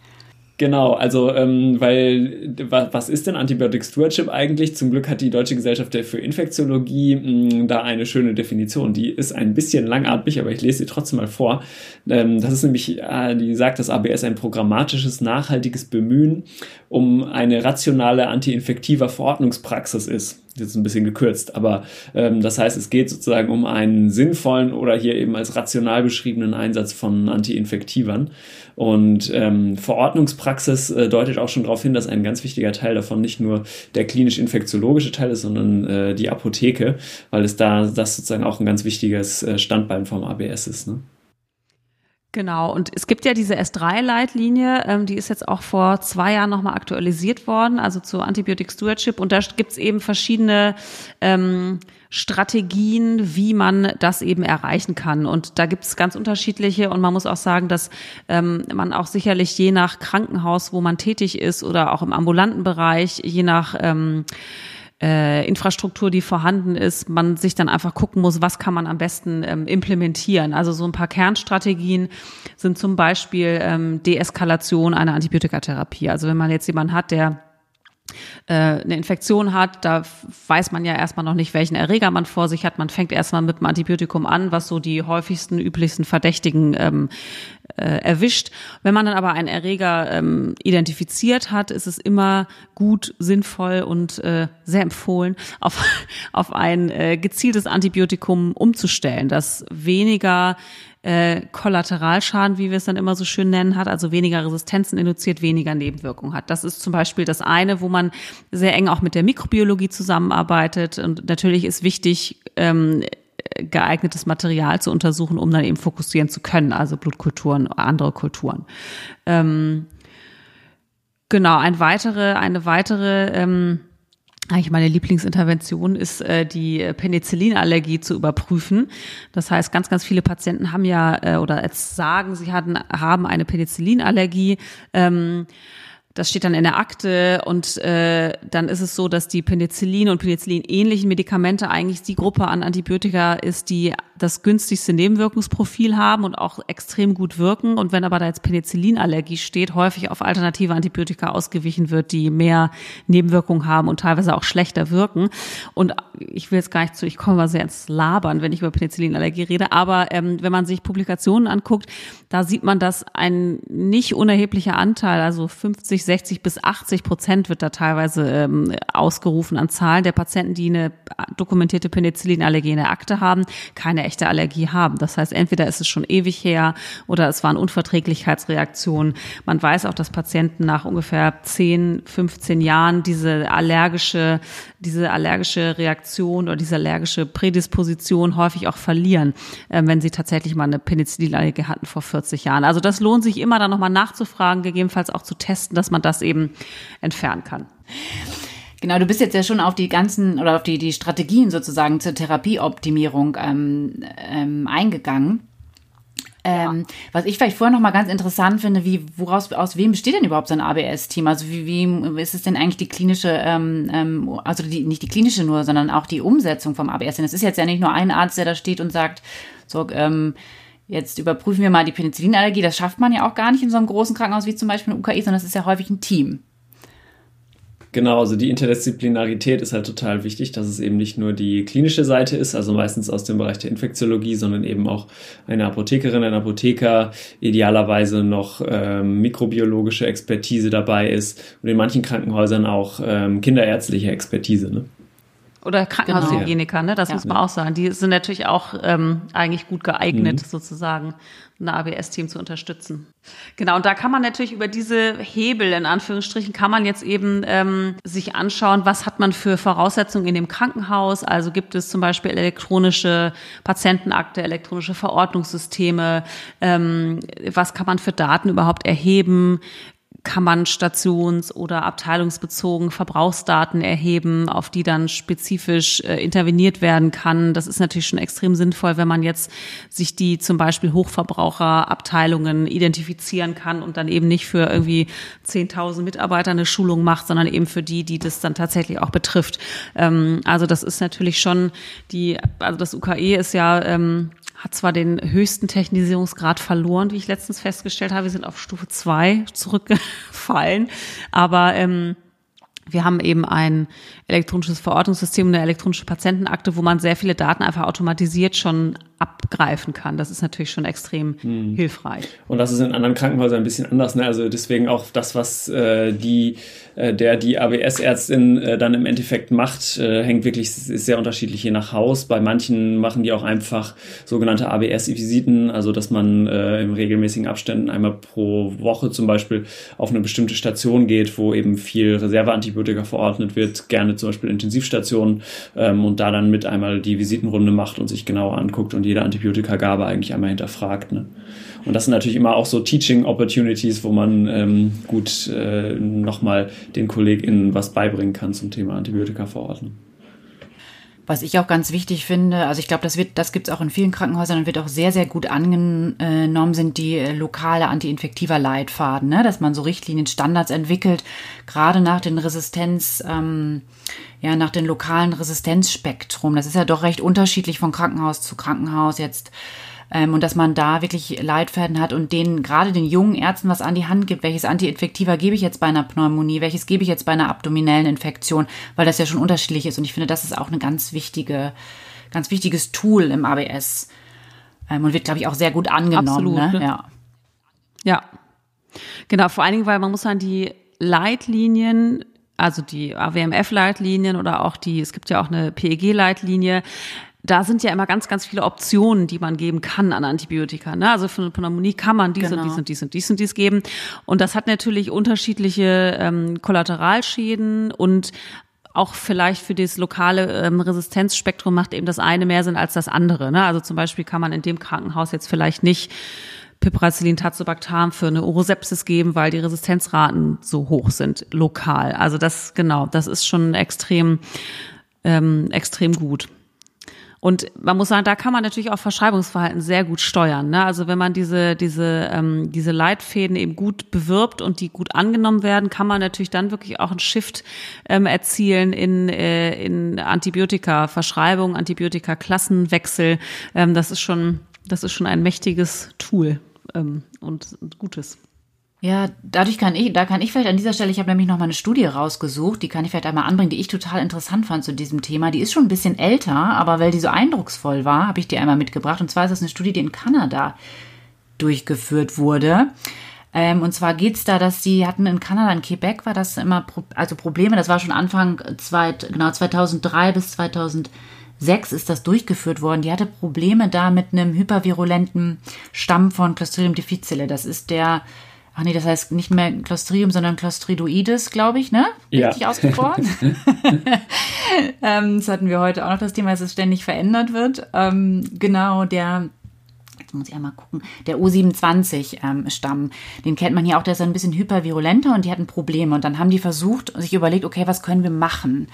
Genau, also ähm, weil was ist denn Antibiotic Stewardship eigentlich? Zum Glück hat die Deutsche Gesellschaft für Infektiologie mh, hm, da eine schöne Definition. Die ist ein bisschen langatmig, aber ich lese sie trotzdem mal vor. Ähm, das ist nämlich, äh, die sagt, dass ABS ein programmatisches, nachhaltiges Bemühen um eine rationale antiinfektiver Verordnungspraxis ist jetzt ein bisschen gekürzt, aber ähm, das heißt, es geht sozusagen um einen sinnvollen oder hier eben als rational beschriebenen Einsatz von Antiinfektivern. Und ähm, Verordnungspraxis äh, deutet auch schon darauf hin, dass ein ganz wichtiger Teil davon nicht nur der klinisch-infektiologische Teil ist, sondern äh, die Apotheke, weil es da das sozusagen auch ein ganz wichtiges äh, Standbein vom ABS ist. Ne? Genau, und es gibt ja diese S3-Leitlinie, ähm, die ist jetzt auch vor zwei Jahren nochmal aktualisiert worden, also zu Antibiotic Stewardship. Und da gibt's eben verschiedene ähm, Strategien, wie man das eben erreichen kann. Und da gibt's ganz unterschiedliche. Und man muss auch sagen, dass ähm, man auch sicherlich je nach Krankenhaus, wo man tätig ist oder auch im ambulanten Bereich, je nach ähm, äh, Infrastruktur, die vorhanden ist, man sich dann einfach gucken muss, was kann man am besten ähm, implementieren. Also so ein paar Kernstrategien sind zum Beispiel ähm, Deeskalation einer Antibiotikatherapie. Also wenn man jetzt jemanden hat, der äh, eine Infektion hat, da weiß man ja erstmal noch nicht, welchen Erreger man vor sich hat. Man fängt erstmal mit dem Antibiotikum an, was so die häufigsten, üblichsten Verdächtigen ähm, äh, erwischt. Wenn man dann aber einen Erreger ähm, identifiziert hat, ist es immer gut, sinnvoll und äh, sehr empfohlen, auf, auf ein äh, gezieltes Antibiotikum umzustellen, das weniger äh, Kollateralschaden, wie wir es dann immer so schön nennen, hat, also weniger Resistenzen induziert, weniger Nebenwirkungen hat. Das ist zum Beispiel das eine, wo man sehr eng auch mit der Mikrobiologie zusammenarbeitet. Und natürlich ist wichtig, ähm, geeignetes Material zu untersuchen, um dann eben fokussieren zu können, also Blutkulturen, andere Kulturen. Ähm, genau, ein weitere, eine weitere ähm, eigentlich meine Lieblingsintervention ist, äh, die Penicillinallergie zu überprüfen. Das heißt, ganz, ganz viele Patienten haben ja äh, oder jetzt sagen, sie hatten, haben eine Penicillinallergie. Ähm, das steht dann in der Akte und äh, dann ist es so, dass die Penicillin und Penicillin-ähnlichen Medikamente eigentlich die Gruppe an Antibiotika ist, die das günstigste Nebenwirkungsprofil haben und auch extrem gut wirken. Und wenn aber da jetzt Penicillinallergie steht, häufig auf alternative Antibiotika ausgewichen wird, die mehr Nebenwirkungen haben und teilweise auch schlechter wirken. Und ich will jetzt gar nicht zu, ich komme mal sehr ins Labern, wenn ich über Penicillinallergie rede, aber ähm, wenn man sich Publikationen anguckt, da sieht man, dass ein nicht unerheblicher Anteil, also 50, 60 bis 80 Prozent wird da teilweise ähm, ausgerufen an Zahlen der Patienten, die eine dokumentierte Penicillinallergie in der Akte haben, keine echte Allergie haben. Das heißt, entweder ist es schon ewig her oder es waren Unverträglichkeitsreaktionen. Man weiß auch, dass Patienten nach ungefähr 10, 15 Jahren diese allergische, diese allergische Reaktion oder diese allergische Prädisposition häufig auch verlieren, äh, wenn sie tatsächlich mal eine Penicillinallergie hatten vor 40 Jahren. Also das lohnt sich immer dann nochmal nachzufragen, gegebenenfalls auch zu testen, dass man das eben entfernen kann. Genau, du bist jetzt ja schon auf die ganzen oder auf die, die Strategien sozusagen zur Therapieoptimierung ähm, ähm, eingegangen. Ähm, ja. Was ich vielleicht vorher noch mal ganz interessant finde, wie woraus aus wem besteht denn überhaupt so ein ABS-Team? Also wie, wie ist es denn eigentlich die klinische, ähm, ähm, also die, nicht die klinische nur, sondern auch die Umsetzung vom ABS? Denn es ist jetzt ja nicht nur ein Arzt, der da steht und sagt, so ähm, jetzt überprüfen wir mal die Penicillinallergie. Das schafft man ja auch gar nicht in so einem großen Krankenhaus wie zum Beispiel ein UKI, sondern es ist ja häufig ein Team. Genau, also die Interdisziplinarität ist halt total wichtig, dass es eben nicht nur die klinische Seite ist, also meistens aus dem Bereich der Infektiologie, sondern eben auch eine Apothekerin, ein Apotheker, idealerweise noch ähm, mikrobiologische Expertise dabei ist und in manchen Krankenhäusern auch ähm, kinderärztliche Expertise. Ne? Oder Krankenhaushygieniker, genau. ne? Das ja. muss man auch sagen. Die sind natürlich auch ähm, eigentlich gut geeignet, mhm. sozusagen ein ABS-Team zu unterstützen. Genau, und da kann man natürlich über diese Hebel, in Anführungsstrichen, kann man jetzt eben ähm, sich anschauen, was hat man für Voraussetzungen in dem Krankenhaus. Also gibt es zum Beispiel elektronische Patientenakte, elektronische Verordnungssysteme, ähm, was kann man für Daten überhaupt erheben, kann man stations- oder abteilungsbezogen Verbrauchsdaten erheben, auf die dann spezifisch äh, interveniert werden kann. Das ist natürlich schon extrem sinnvoll, wenn man jetzt sich die zum Beispiel Hochverbraucherabteilungen identifizieren kann und dann eben nicht für irgendwie 10.000 Mitarbeiter eine Schulung macht, sondern eben für die, die das dann tatsächlich auch betrifft. Ähm, also das ist natürlich schon die, also das UKE ist ja ähm, hat zwar den höchsten Technisierungsgrad verloren, wie ich letztens festgestellt habe. Wir sind auf Stufe zwei zurückgefallen. Aber ähm, wir haben eben ein elektronisches Verordnungssystem, eine elektronische Patientenakte, wo man sehr viele Daten einfach automatisiert schon abgreifen kann. Das ist natürlich schon extrem hm. hilfreich. Und das ist in anderen Krankenhäusern ein bisschen anders. Ne? Also deswegen auch das, was äh, die, äh, der die ABS-Ärztin äh, dann im Endeffekt macht, äh, hängt wirklich ist sehr unterschiedlich je nach Haus. Bei manchen machen die auch einfach sogenannte ABS-Visiten, also dass man äh, in regelmäßigen Abständen einmal pro Woche zum Beispiel auf eine bestimmte Station geht, wo eben viel Reserveantibiotika verordnet wird, gerne zum Beispiel Intensivstationen ähm, und da dann mit einmal die Visitenrunde macht und sich genauer anguckt und die jede Antibiotikagabe eigentlich einmal hinterfragt. Ne? Und das sind natürlich immer auch so Teaching Opportunities, wo man ähm, gut äh, nochmal den KollegInnen was beibringen kann zum Thema Antibiotika-Verordnung. Was ich auch ganz wichtig finde, also ich glaube, das wird, das gibt es auch in vielen Krankenhäusern und wird auch sehr, sehr gut angenommen, sind die äh, lokale antiinfektiver Leitfaden, ne? dass man so Richtlinien, Standards entwickelt, gerade nach den Resistenz, ähm, ja, nach den lokalen Resistenzspektrum. Das ist ja doch recht unterschiedlich von Krankenhaus zu Krankenhaus jetzt ähm, und dass man da wirklich Leitfäden hat und denen gerade den jungen Ärzten was an die Hand gibt, welches Antiinfektiva gebe ich jetzt bei einer Pneumonie, welches gebe ich jetzt bei einer abdominellen Infektion, weil das ja schon unterschiedlich ist und ich finde, das ist auch eine ganz wichtige, ganz wichtiges Tool im ABS ähm, und wird, glaube ich, auch sehr gut angenommen. Absolut, ne? ne? Ja. Ja. Genau, vor allen Dingen, weil man muss dann die Leitlinien also die AWMF-Leitlinien oder auch die, es gibt ja auch eine PEG-Leitlinie, da sind ja immer ganz, ganz viele Optionen, die man geben kann an Antibiotika. Ne? Also für eine Pneumonie kann man dies genau. und dies und dies und dies und dies geben. Und das hat natürlich unterschiedliche ähm, Kollateralschäden und auch vielleicht für das lokale ähm, Resistenzspektrum macht eben das eine mehr Sinn als das andere. Ne? Also zum Beispiel kann man in dem Krankenhaus jetzt vielleicht nicht Piperacillin Tazobactam für eine Urosepsis geben, weil die Resistenzraten so hoch sind lokal. Also das genau, das ist schon extrem ähm, extrem gut. Und man muss sagen, da kann man natürlich auch Verschreibungsverhalten sehr gut steuern. Ne? Also wenn man diese, diese, ähm, diese Leitfäden eben gut bewirbt und die gut angenommen werden, kann man natürlich dann wirklich auch einen Shift ähm, erzielen in, äh, in Antibiotika-Verschreibung, Antibiotika-Klassenwechsel. Ähm, das ist schon, das ist schon ein mächtiges Tool ähm, und, und gutes. Ja, dadurch kann ich, da kann ich vielleicht an dieser Stelle, ich habe nämlich noch mal eine Studie rausgesucht, die kann ich vielleicht einmal anbringen, die ich total interessant fand zu diesem Thema. Die ist schon ein bisschen älter, aber weil die so eindrucksvoll war, habe ich die einmal mitgebracht. Und zwar ist das eine Studie, die in Kanada durchgeführt wurde. Ähm, und zwar geht's da, dass die hatten in Kanada, in Quebec war das immer, also Probleme, das war schon Anfang, zweit, genau 2003 bis 2006 ist das durchgeführt worden. Die hatte Probleme da mit einem hypervirulenten Stamm von Clostridium difficile. Das ist der Ach nee, das heißt nicht mehr Clostridium, sondern Clostridoides, glaube ich, ne? Richtig ja. ausgesprochen. ähm, das hatten wir heute auch noch das Thema, dass es ständig verändert wird. Ähm, genau, der jetzt muss ich einmal gucken, der U27-Stamm, ähm, den kennt man hier auch, der ist ein bisschen hypervirulenter und die hatten Probleme. Und dann haben die versucht, sich überlegt, okay, was können wir machen?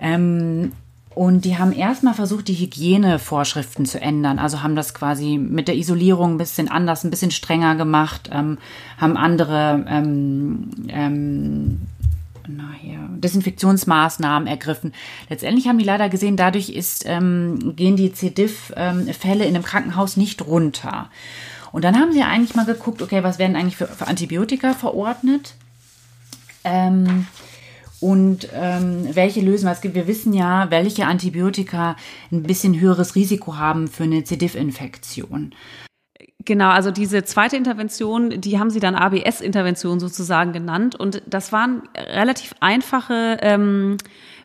Ähm, und die haben erstmal versucht, die Hygienevorschriften zu ändern. Also haben das quasi mit der Isolierung ein bisschen anders, ein bisschen strenger gemacht, ähm, haben andere ähm, ähm, naja, Desinfektionsmaßnahmen ergriffen. Letztendlich haben die leider gesehen, dadurch ist, ähm, gehen die C-Diff-Fälle in einem Krankenhaus nicht runter. Und dann haben sie eigentlich mal geguckt, okay, was werden eigentlich für, für Antibiotika verordnet? Ähm, und ähm, welche Lösungen es gibt. Wir wissen ja, welche Antibiotika ein bisschen höheres Risiko haben für eine C. diff-Infektion. Genau, also diese zweite Intervention, die haben sie dann ABS-Intervention sozusagen genannt. Und das waren relativ einfache ähm,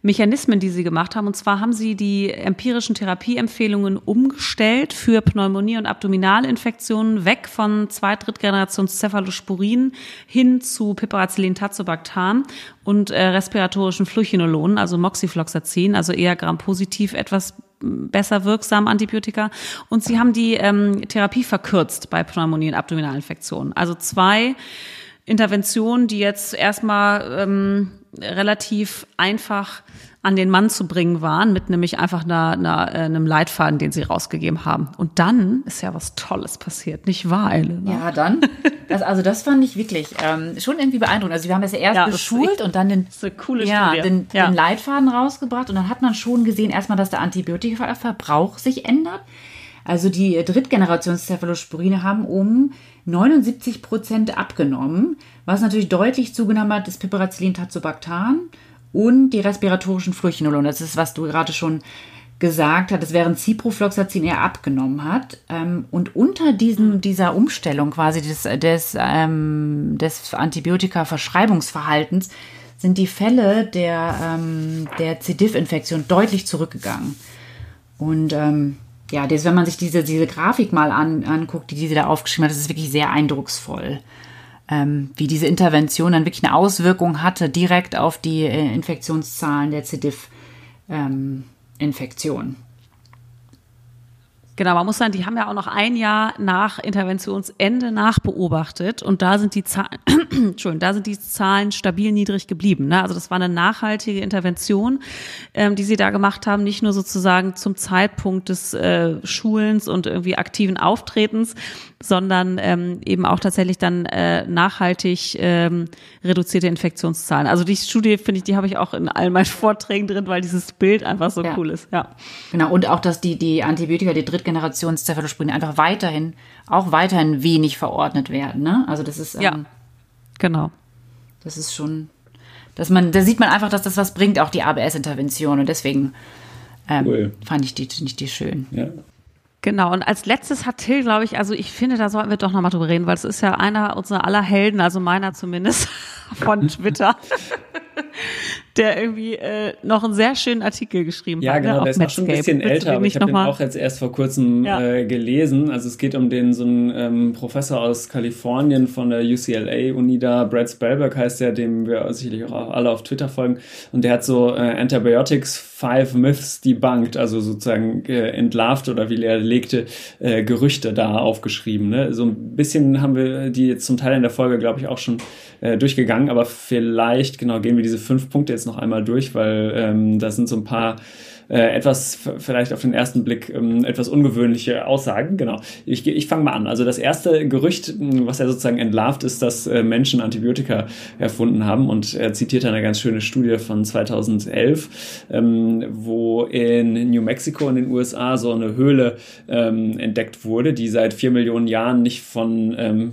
Mechanismen, die sie gemacht haben. Und zwar haben sie die empirischen Therapieempfehlungen umgestellt für Pneumonie und Abdominalinfektionen weg von Zweit-, Drittgenerations Cephalosporin hin zu Piperacillin tazobactam und äh, respiratorischen Fluchinolonen, also Moxifloxacin, also eher gram-positiv etwas besser wirksam Antibiotika. Und sie haben die ähm, Therapie verkürzt bei Pneumonie und Abdominalinfektionen. Also zwei Interventionen, die jetzt erstmal ähm, relativ einfach an den Mann zu bringen waren, mit nämlich einfach einer, einer, äh, einem Leitfaden, den sie rausgegeben haben. Und dann ist ja was Tolles passiert, nicht wahr, Elena? Ja, dann. Das, also das fand ich wirklich ähm, schon irgendwie beeindruckend. Also wir haben das ja erst ja, beschult und dann den, ja, den, ja. den Leitfaden rausgebracht und dann hat man schon gesehen erstmal, dass der Antibiotikaverbrauch sich ändert. Also die Drittgenerations-Cephalosporine haben um 79 Prozent abgenommen, was natürlich deutlich zugenommen hat, ist Piperacillin tazobactam und die respiratorischen Fluchinolone. Das ist, was du gerade schon gesagt hattest, während Ciprofloxacin eher abgenommen hat. Ähm, und unter diesem, dieser Umstellung quasi des, des, ähm, des Antibiotika-Verschreibungsverhaltens sind die Fälle der, ähm, der C. diff-Infektion deutlich zurückgegangen. Und ähm, ja, das, wenn man sich diese, diese Grafik mal an, anguckt, die diese da aufgeschrieben hat, das ist wirklich sehr eindrucksvoll. Ähm, wie diese Intervention dann wirklich eine Auswirkung hatte direkt auf die äh, Infektionszahlen der C. diff-Infektion. Ähm, Genau, man muss sagen, die haben ja auch noch ein Jahr nach Interventionsende nachbeobachtet und da sind die Zahlen, Entschuldigung, da sind die Zahlen stabil niedrig geblieben. Ne? Also das war eine nachhaltige Intervention, ähm, die sie da gemacht haben, nicht nur sozusagen zum Zeitpunkt des äh, Schulens und irgendwie aktiven Auftretens, sondern ähm, eben auch tatsächlich dann äh, nachhaltig ähm, reduzierte Infektionszahlen. Also die Studie, finde ich, die habe ich auch in all meinen Vorträgen drin, weil dieses Bild einfach so ja. cool ist. Ja. Genau, und auch, dass die, die Antibiotika, die Cephalosporin einfach weiterhin, auch weiterhin wenig verordnet werden. Ne? Also das ist ähm, ja, genau. Das ist schon, dass man, da sieht man einfach, dass das was bringt, auch die ABS-Intervention. Und deswegen ähm, cool. fand ich die, nicht die schön. Ja. Genau, und als letztes hat Till, glaube ich, also ich finde, da sollten wir doch nochmal drüber reden, weil es ist ja einer unserer aller Helden, also meiner zumindest, von Twitter der irgendwie äh, noch einen sehr schönen Artikel geschrieben ja, hat. Ja, genau, ne, der ist auch schon ein bisschen älter, aber ich habe den auch jetzt erst vor kurzem ja. äh, gelesen. Also es geht um den so einen ähm, Professor aus Kalifornien von der UCLA-Uni da, Brad Spellberg heißt der, dem wir sicherlich auch alle auf Twitter folgen. Und der hat so äh, Antibiotics Five Myths debunked, also sozusagen äh, entlarvt oder wie er legte äh, Gerüchte da aufgeschrieben. Ne? So ein bisschen haben wir die jetzt zum Teil in der Folge, glaube ich, auch schon äh, durchgegangen, aber vielleicht, genau, gehen wir diese fünf Punkte jetzt noch einmal durch, weil ähm, da sind so ein paar etwas vielleicht auf den ersten Blick ähm, etwas ungewöhnliche Aussagen. Genau. Ich, ich fange mal an. Also das erste Gerücht, was er sozusagen entlarvt, ist, dass äh, Menschen Antibiotika erfunden haben. Und er zitiert eine ganz schöne Studie von 2011, ähm, wo in New Mexico in den USA so eine Höhle ähm, entdeckt wurde, die seit vier Millionen Jahren nicht von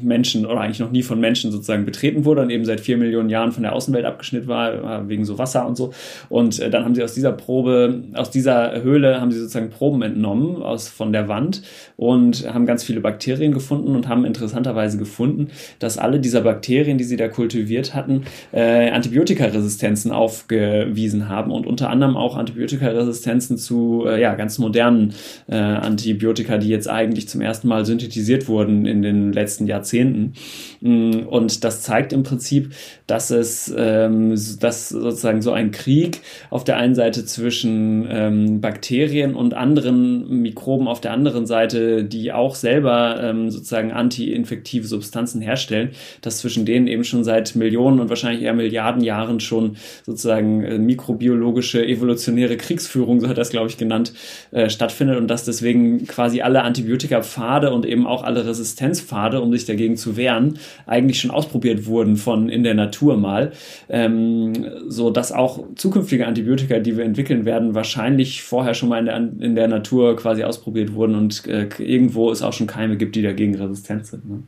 Menschen oder eigentlich noch nie von Menschen sozusagen betreten wurde und eben seit vier Millionen Jahren von der Außenwelt abgeschnitten war, wegen so Wasser und so. Und äh, dann haben sie aus dieser Probe aus dieser Höhle haben sie sozusagen Proben entnommen aus, von der Wand und haben ganz viele Bakterien gefunden und haben interessanterweise gefunden, dass alle dieser Bakterien, die sie da kultiviert hatten, äh, Antibiotikaresistenzen aufgewiesen haben und unter anderem auch Antibiotikaresistenzen zu äh, ja, ganz modernen äh, Antibiotika, die jetzt eigentlich zum ersten Mal synthetisiert wurden in den letzten Jahrzehnten. Mm, und das zeigt im Prinzip, dass es ähm, dass sozusagen so ein Krieg auf der einen Seite zwischen ähm, Bakterien und anderen Mikroben auf der anderen Seite, die auch selber ähm, sozusagen anti-infektive Substanzen herstellen, dass zwischen denen eben schon seit Millionen und wahrscheinlich eher Milliarden Jahren schon sozusagen äh, mikrobiologische evolutionäre Kriegsführung, so hat das glaube ich genannt, äh, stattfindet und dass deswegen quasi alle Antibiotika-Pfade und eben auch alle Resistenzpfade, um sich dagegen zu wehren, eigentlich schon ausprobiert wurden von in der Natur mal, ähm, so dass auch zukünftige Antibiotika, die wir entwickeln werden, wahrscheinlich wahrscheinlich vorher schon mal in der, in der Natur quasi ausprobiert wurden und äh, irgendwo es auch schon Keime gibt, die dagegen resistent sind. Ne?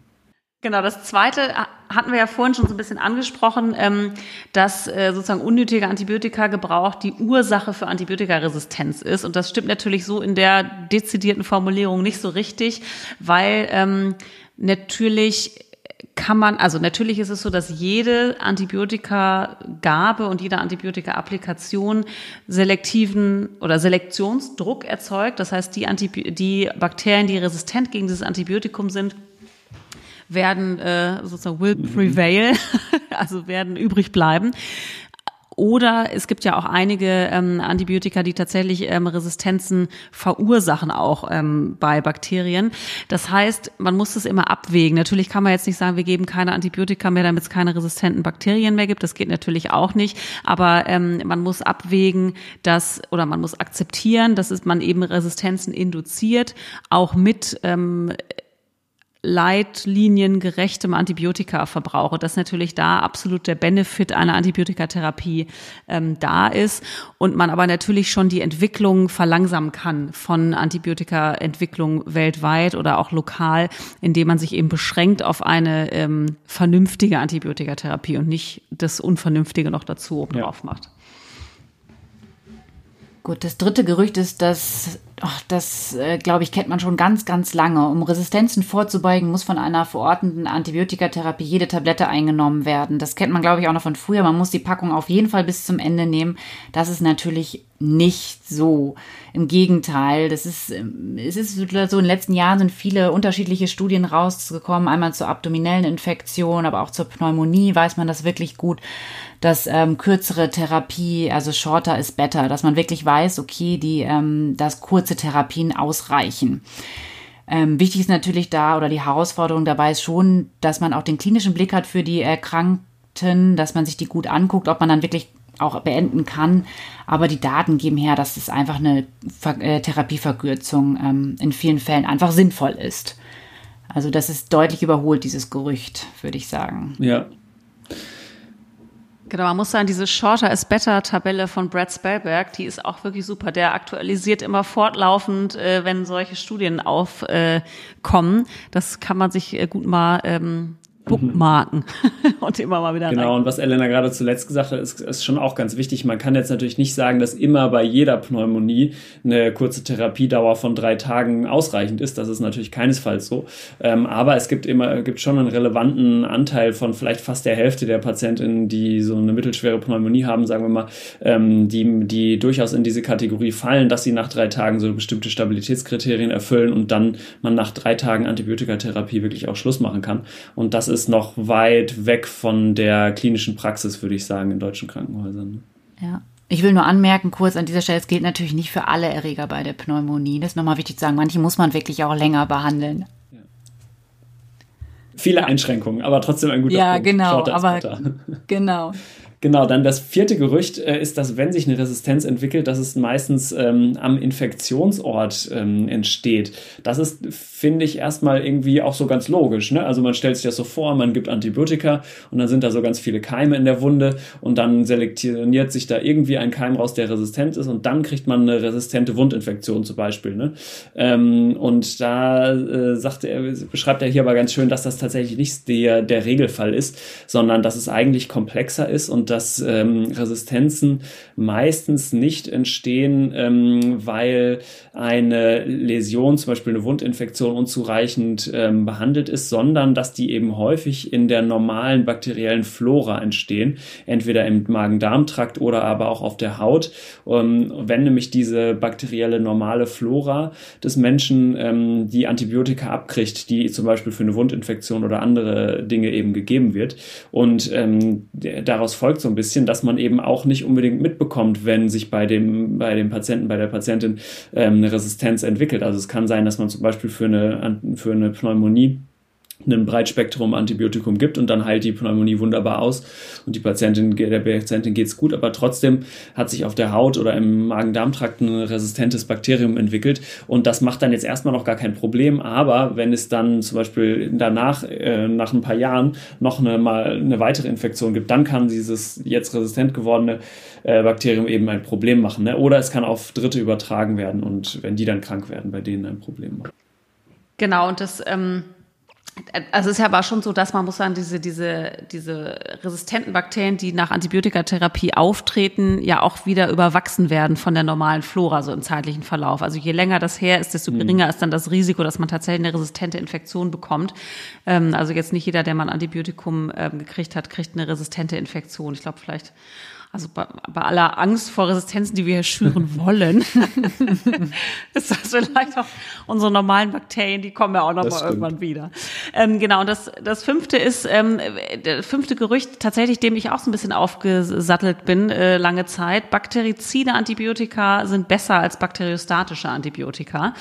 Genau, das zweite hatten wir ja vorhin schon so ein bisschen angesprochen, ähm, dass äh, sozusagen unnötiger Antibiotika-Gebrauch die Ursache für Antibiotikaresistenz ist. Und das stimmt natürlich so in der dezidierten Formulierung nicht so richtig, weil ähm, natürlich kann man, also natürlich ist es so, dass jede Antibiotikagabe und jede Antibiotika-Applikation selektiven oder Selektionsdruck erzeugt. Das heißt, die, Antibi die Bakterien, die resistent gegen dieses Antibiotikum sind, werden äh, sozusagen will mhm. prevail, also werden übrig bleiben. Oder es gibt ja auch einige ähm, Antibiotika, die tatsächlich ähm, Resistenzen verursachen, auch ähm, bei Bakterien. Das heißt, man muss es immer abwägen. Natürlich kann man jetzt nicht sagen, wir geben keine Antibiotika mehr, damit es keine resistenten Bakterien mehr gibt. Das geht natürlich auch nicht. Aber ähm, man muss abwägen, dass oder man muss akzeptieren, dass es man eben Resistenzen induziert, auch mit ähm, leitliniengerechtem Antibiotikaverbrauch und dass natürlich da absolut der Benefit einer Antibiotikatherapie ähm, da ist und man aber natürlich schon die Entwicklung verlangsamen kann von Antibiotikaentwicklung weltweit oder auch lokal, indem man sich eben beschränkt auf eine ähm, vernünftige Antibiotikatherapie und nicht das Unvernünftige noch dazu oben ja. drauf macht. Gut, das dritte Gerücht ist, dass, ach, das äh, glaube ich, kennt man schon ganz, ganz lange. Um Resistenzen vorzubeugen, muss von einer verordneten Antibiotikatherapie jede Tablette eingenommen werden. Das kennt man, glaube ich, auch noch von früher. Man muss die Packung auf jeden Fall bis zum Ende nehmen. Das ist natürlich nicht so. Im Gegenteil, das ist, ähm, es ist so in den letzten Jahren sind viele unterschiedliche Studien rausgekommen. Einmal zur abdominellen Infektion, aber auch zur Pneumonie weiß man das wirklich gut dass ähm, kürzere Therapie, also shorter is better, dass man wirklich weiß, okay, die, ähm, dass kurze Therapien ausreichen. Ähm, wichtig ist natürlich da oder die Herausforderung dabei ist schon, dass man auch den klinischen Blick hat für die Erkrankten, dass man sich die gut anguckt, ob man dann wirklich auch beenden kann. Aber die Daten geben her, dass es einfach eine Ver äh, Therapieverkürzung ähm, in vielen Fällen einfach sinnvoll ist. Also das ist deutlich überholt, dieses Gerücht, würde ich sagen. Ja, Genau, man muss sagen, diese Shorter is Better Tabelle von Brad Spellberg, die ist auch wirklich super. Der aktualisiert immer fortlaufend, äh, wenn solche Studien aufkommen. Äh, das kann man sich äh, gut mal ähm, bookmarken und immer mal wieder Genau, rein. und was Elena gerade zuletzt gesagt hat, ist, ist schon auch ganz wichtig. Man kann jetzt natürlich nicht sagen, dass immer bei jeder Pneumonie eine kurze Therapiedauer von drei Tagen ausreichend ist. Das ist natürlich keinesfalls so. Ähm, aber es gibt immer, gibt schon einen relevanten Anteil von vielleicht fast der Hälfte der Patientinnen, die so eine mittelschwere Pneumonie haben, sagen wir mal, ähm, die, die durchaus in diese Kategorie fallen, dass sie nach drei Tagen so bestimmte Stabilitätskriterien erfüllen und dann man nach drei Tagen Antibiotikatherapie wirklich auch Schluss machen kann. Und das ist noch weit weg von der klinischen Praxis, würde ich sagen, in deutschen Krankenhäusern. Ja. Ich will nur anmerken, kurz an dieser Stelle, es gilt natürlich nicht für alle Erreger bei der Pneumonie. Das ist nochmal wichtig zu sagen. Manche muss man wirklich auch länger behandeln. Ja. Viele Einschränkungen, aber trotzdem ein guter ja, Punkt. Ja, genau, aber genau. Genau, dann das vierte Gerücht äh, ist, dass wenn sich eine Resistenz entwickelt, dass es meistens ähm, am Infektionsort ähm, entsteht. Das ist, finde ich, erstmal irgendwie auch so ganz logisch. Ne? Also man stellt sich das so vor, man gibt Antibiotika und dann sind da so ganz viele Keime in der Wunde und dann selektioniert sich da irgendwie ein Keim raus, der resistent ist und dann kriegt man eine resistente Wundinfektion zum Beispiel. Ne? Ähm, und da äh, sagt er, beschreibt er hier aber ganz schön, dass das tatsächlich nicht der, der Regelfall ist, sondern dass es eigentlich komplexer ist und dass ähm, Resistenzen meistens nicht entstehen, ähm, weil eine Läsion, zum Beispiel eine Wundinfektion, unzureichend ähm, behandelt ist, sondern dass die eben häufig in der normalen bakteriellen Flora entstehen, entweder im Magen-Darm-Trakt oder aber auch auf der Haut. Ähm, wenn nämlich diese bakterielle normale Flora des Menschen ähm, die Antibiotika abkriegt, die zum Beispiel für eine Wundinfektion oder andere Dinge eben gegeben wird. Und ähm, daraus folgt so ein bisschen, dass man eben auch nicht unbedingt mitbekommt, wenn sich bei dem, bei dem Patienten, bei der Patientin ähm, eine Resistenz entwickelt. Also es kann sein, dass man zum Beispiel für eine, für eine Pneumonie einem Breitspektrum Antibiotikum gibt und dann heilt die Pneumonie wunderbar aus und die Patientin, der Patientin geht's gut, aber trotzdem hat sich auf der Haut oder im Magen-Darm-Trakt ein resistentes Bakterium entwickelt und das macht dann jetzt erstmal noch gar kein Problem, aber wenn es dann zum Beispiel danach, äh, nach ein paar Jahren noch eine, mal eine weitere Infektion gibt, dann kann dieses jetzt resistent gewordene äh, Bakterium eben ein Problem machen ne? oder es kann auf Dritte übertragen werden und wenn die dann krank werden, bei denen ein Problem machen. Genau, und das ähm Also es ist ja aber schon so, dass man muss sagen, diese, diese, diese resistenten Bakterien, die nach Antibiotikatherapie auftreten, ja auch wieder überwachsen werden von der normalen Flora, so im zeitlichen Verlauf. Also je länger das her ist, desto mhm. geringer ist dann das Risiko, dass man tatsächlich eine resistente Infektion bekommt. Ähm, also jetzt nicht jeder, der mal ein Antibiotikum ähm, gekriegt hat, kriegt eine resistente Infektion. Ich glaube vielleicht also bei, bei aller Angst vor Resistenzen, die wir hier schüren wollen, ist das vielleicht auch unsere normalen Bakterien, die kommen ja auch noch das mal stimmt. irgendwann wieder. Ähm, genau, und das, das fünfte ist, ähm, der fünfte Gerücht, tatsächlich, dem ich auch so ein bisschen aufgesattelt bin, äh, lange Zeit. Bakterizide Antibiotika sind besser als bakteriostatische Antibiotika.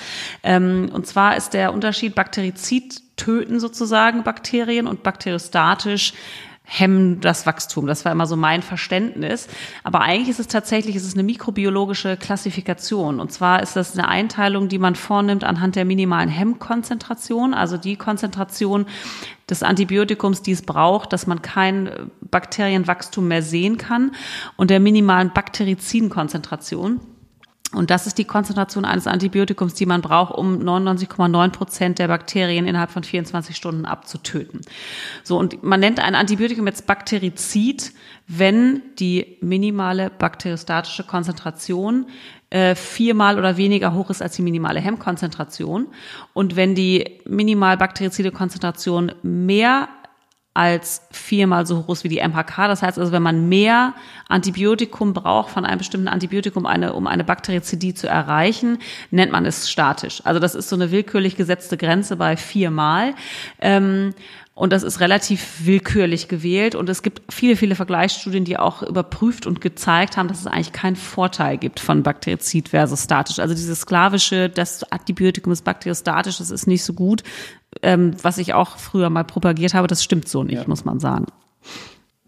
Ähm, und zwar ist der Unterschied Bakterizid töten sozusagen Bakterien und bakteriostatisch hemmen das Wachstum. Das war immer so mein Verständnis. Aber eigentlich ist es tatsächlich, ist es eine mikrobiologische Klassifikation. Und zwar ist das eine Einteilung, die man vornimmt anhand der minimalen Hemmkonzentration, also die Konzentration des Antibiotikums, die es braucht, dass man kein Bakterienwachstum mehr sehen kann und der minimalen Bakterizidenkonzentration. Und das ist die Konzentration eines Antibiotikums, die man braucht, um 99,9 Prozent der Bakterien innerhalb von 24 Stunden abzutöten. So, und man nennt ein Antibiotikum jetzt Bakterizid, wenn die minimale bakteriostatische Konzentration äh, viermal oder weniger hoch ist als die minimale Hemmkonzentration. Und wenn die minimal bakterizide Konzentration mehr als viermal so ist wie die MHK. Das heißt also, wenn man mehr Antibiotikum braucht von einem bestimmten Antibiotikum, eine, um eine Bakterizidie zu erreichen, nennt man es statisch. Also das ist so eine willkürlich gesetzte Grenze bei viermal. Ähm, und das ist relativ willkürlich gewählt. Und es gibt viele, viele Vergleichsstudien, die auch überprüft und gezeigt haben, dass es eigentlich keinen Vorteil gibt von Bakterizid versus statisch. Also dieses sklavische, das Antibiotikum ist bakteriostatisch, das ist nicht so gut. Ähm, was ich auch früher mal propagiert habe, das stimmt so nicht, ja. muss man sagen.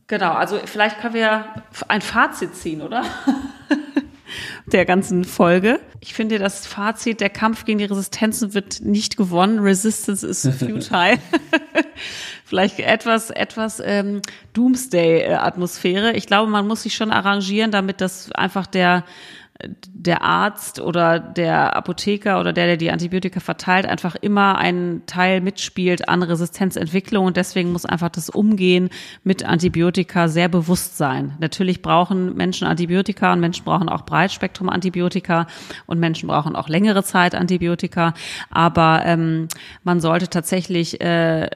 Genau, also vielleicht können wir ein Fazit ziehen, oder? der ganzen Folge. Ich finde, das Fazit, der Kampf gegen die Resistenzen wird nicht gewonnen. Resistance is futile. Vielleicht etwas, etwas ähm, Doomsday-Atmosphäre. Ich glaube, man muss sich schon arrangieren, damit das einfach der der Arzt oder der Apotheker oder der, der die Antibiotika verteilt, einfach immer einen Teil mitspielt an Resistenzentwicklung und deswegen muss einfach das Umgehen mit Antibiotika sehr bewusst sein. Natürlich brauchen Menschen Antibiotika und Menschen brauchen auch Breitspektrum-Antibiotika und Menschen brauchen auch längere Zeit Antibiotika, aber ähm, man sollte tatsächlich äh,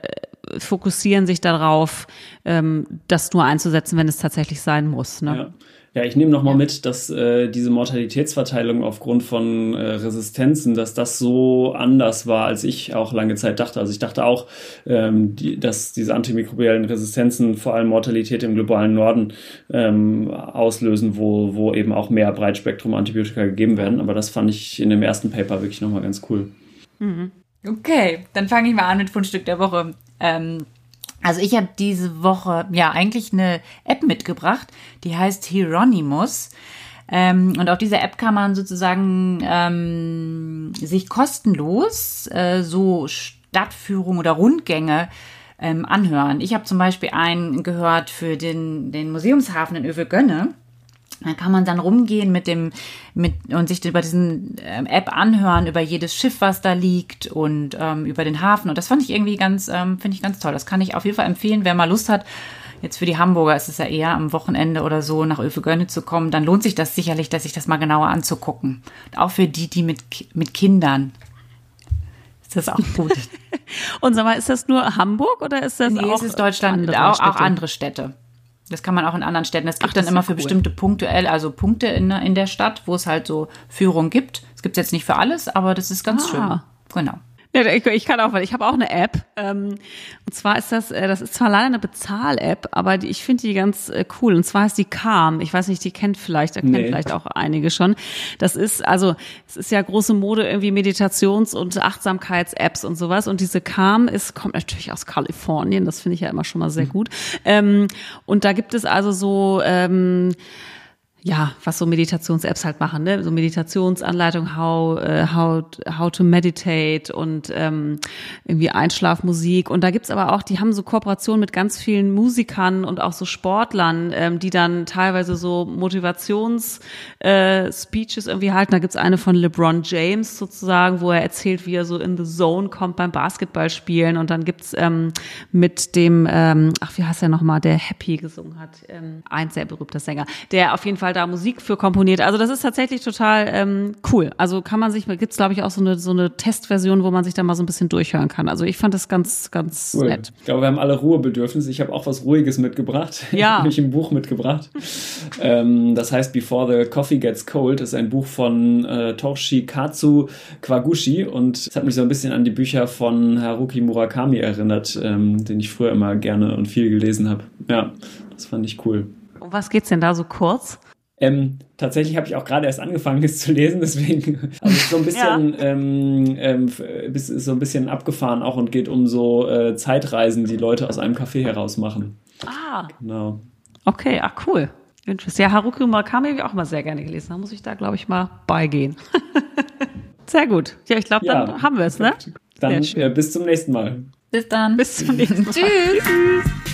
fokussieren sich darauf, ähm, das nur einzusetzen, wenn es tatsächlich sein muss. Ne? Ja. Ja, ich nehme nochmal mit, dass äh, diese Mortalitätsverteilung aufgrund von äh, Resistenzen, dass das so anders war, als ich auch lange Zeit dachte. Also ich dachte auch, ähm, die, dass diese antimikrobiellen Resistenzen vor allem Mortalität im globalen Norden ähm, auslösen, wo, wo eben auch mehr Breitspektrum-Antibiotika gegeben werden. Aber das fand ich in dem ersten Paper wirklich nochmal ganz cool. Mhm. Okay, dann fange ich mal an mit Fundstück der Woche. Ähm, also ich habe diese Woche ja eigentlich eine App mitgebracht, die heißt Hieronymus. Ähm, und auf dieser App kann man sozusagen ähm, sich kostenlos äh, so Stadtführung oder Rundgänge ähm, anhören. Ich habe zum Beispiel einen gehört für den, den Museumshafen in Övelgönne. Da kann man dann rumgehen mit dem, mit, und sich über diesen ähm, App anhören, über jedes Schiff, was da liegt und ähm, über den Hafen. Und das fand ich irgendwie ganz, ähm, finde ich ganz toll. Das kann ich auf jeden Fall empfehlen, wer mal Lust hat. Jetzt für die Hamburger ist es ja eher am Wochenende oder so nach Öfegönne zu kommen. Dann lohnt sich das sicherlich, dass sich das mal genauer anzugucken. auch für die, die mit, mit Kindern ist das auch gut. und sag mal, ist das nur Hamburg oder ist das nee, auch? Nee, es ist Deutschland, andere auch, auch andere Städte. Das kann man auch in anderen Städten. Es gibt Ach, dann immer für cool. bestimmte punktuell, also Punkte in, in der Stadt, wo es halt so Führung gibt. Es gibt jetzt nicht für alles, aber das ist ganz ah. schön. Genau. Ich, kann auch, weil ich habe auch eine App. Ähm, und zwar ist das, äh, das ist zwar leider eine Bezahl-App, aber die, ich finde die ganz äh, cool. Und zwar ist die Calm. Ich weiß nicht, die kennt vielleicht, da kennt nee. vielleicht auch einige schon. Das ist, also, es ist ja große Mode, irgendwie Meditations- und Achtsamkeits-Apps und sowas. Und diese Calm ist, kommt natürlich aus Kalifornien. Das finde ich ja immer schon mal sehr mhm. gut. Ähm, und da gibt es also so, ähm, ja, was so Meditations-Apps halt machen, ne? So Meditationsanleitung, how, uh, how, how to meditate und ähm, irgendwie Einschlafmusik. Und da gibt's aber auch, die haben so Kooperationen mit ganz vielen Musikern und auch so Sportlern, ähm, die dann teilweise so Motivations-Speeches äh, irgendwie halten. Da gibt's eine von LeBron James sozusagen, wo er erzählt, wie er so in the zone kommt beim Basketballspielen. Und dann gibt's ähm, mit dem, ähm, ach, wie heißt er nochmal, der Happy gesungen hat, ähm, ein sehr berühmter Sänger, der auf jeden Fall da Musik für komponiert. Also das ist tatsächlich total ähm, cool. Also kann man sich, gibt's glaube ich auch so eine so eine Testversion, wo man sich da mal so ein bisschen durchhören kann. Also ich fand das ganz ganz cool. nett. Ich glaube, wir haben alle Ruhebedürfnisse. Ich habe auch was Ruhiges mitgebracht. Ja. Ich ein Buch mitgebracht. ähm, das heißt Before the Coffee Gets Cold. Ist ein Buch von äh, Toshikatsu Kwaguchi und es hat mich so ein bisschen an die Bücher von Haruki Murakami erinnert, ähm, den ich früher immer gerne und viel gelesen habe. Ja, das fand ich cool. Um was geht's denn da so kurz? Ähm, tatsächlich habe ich auch gerade erst angefangen, es zu lesen, deswegen also so ein bisschen ja. ähm, ähm, ist so ein bisschen abgefahren auch und geht um so äh, Zeitreisen, die Leute aus einem Café heraus machen. Ah. Genau. Okay, ah, cool. Ja, Haruki Murakami habe ich auch mal sehr gerne gelesen. Da muss ich da, glaube ich, mal beigehen. sehr gut. Ja, ich glaube, dann ja, haben wir es, ne? Dann äh, bis zum nächsten Mal. Bis dann. Bis zum nächsten Mal. Tschüss.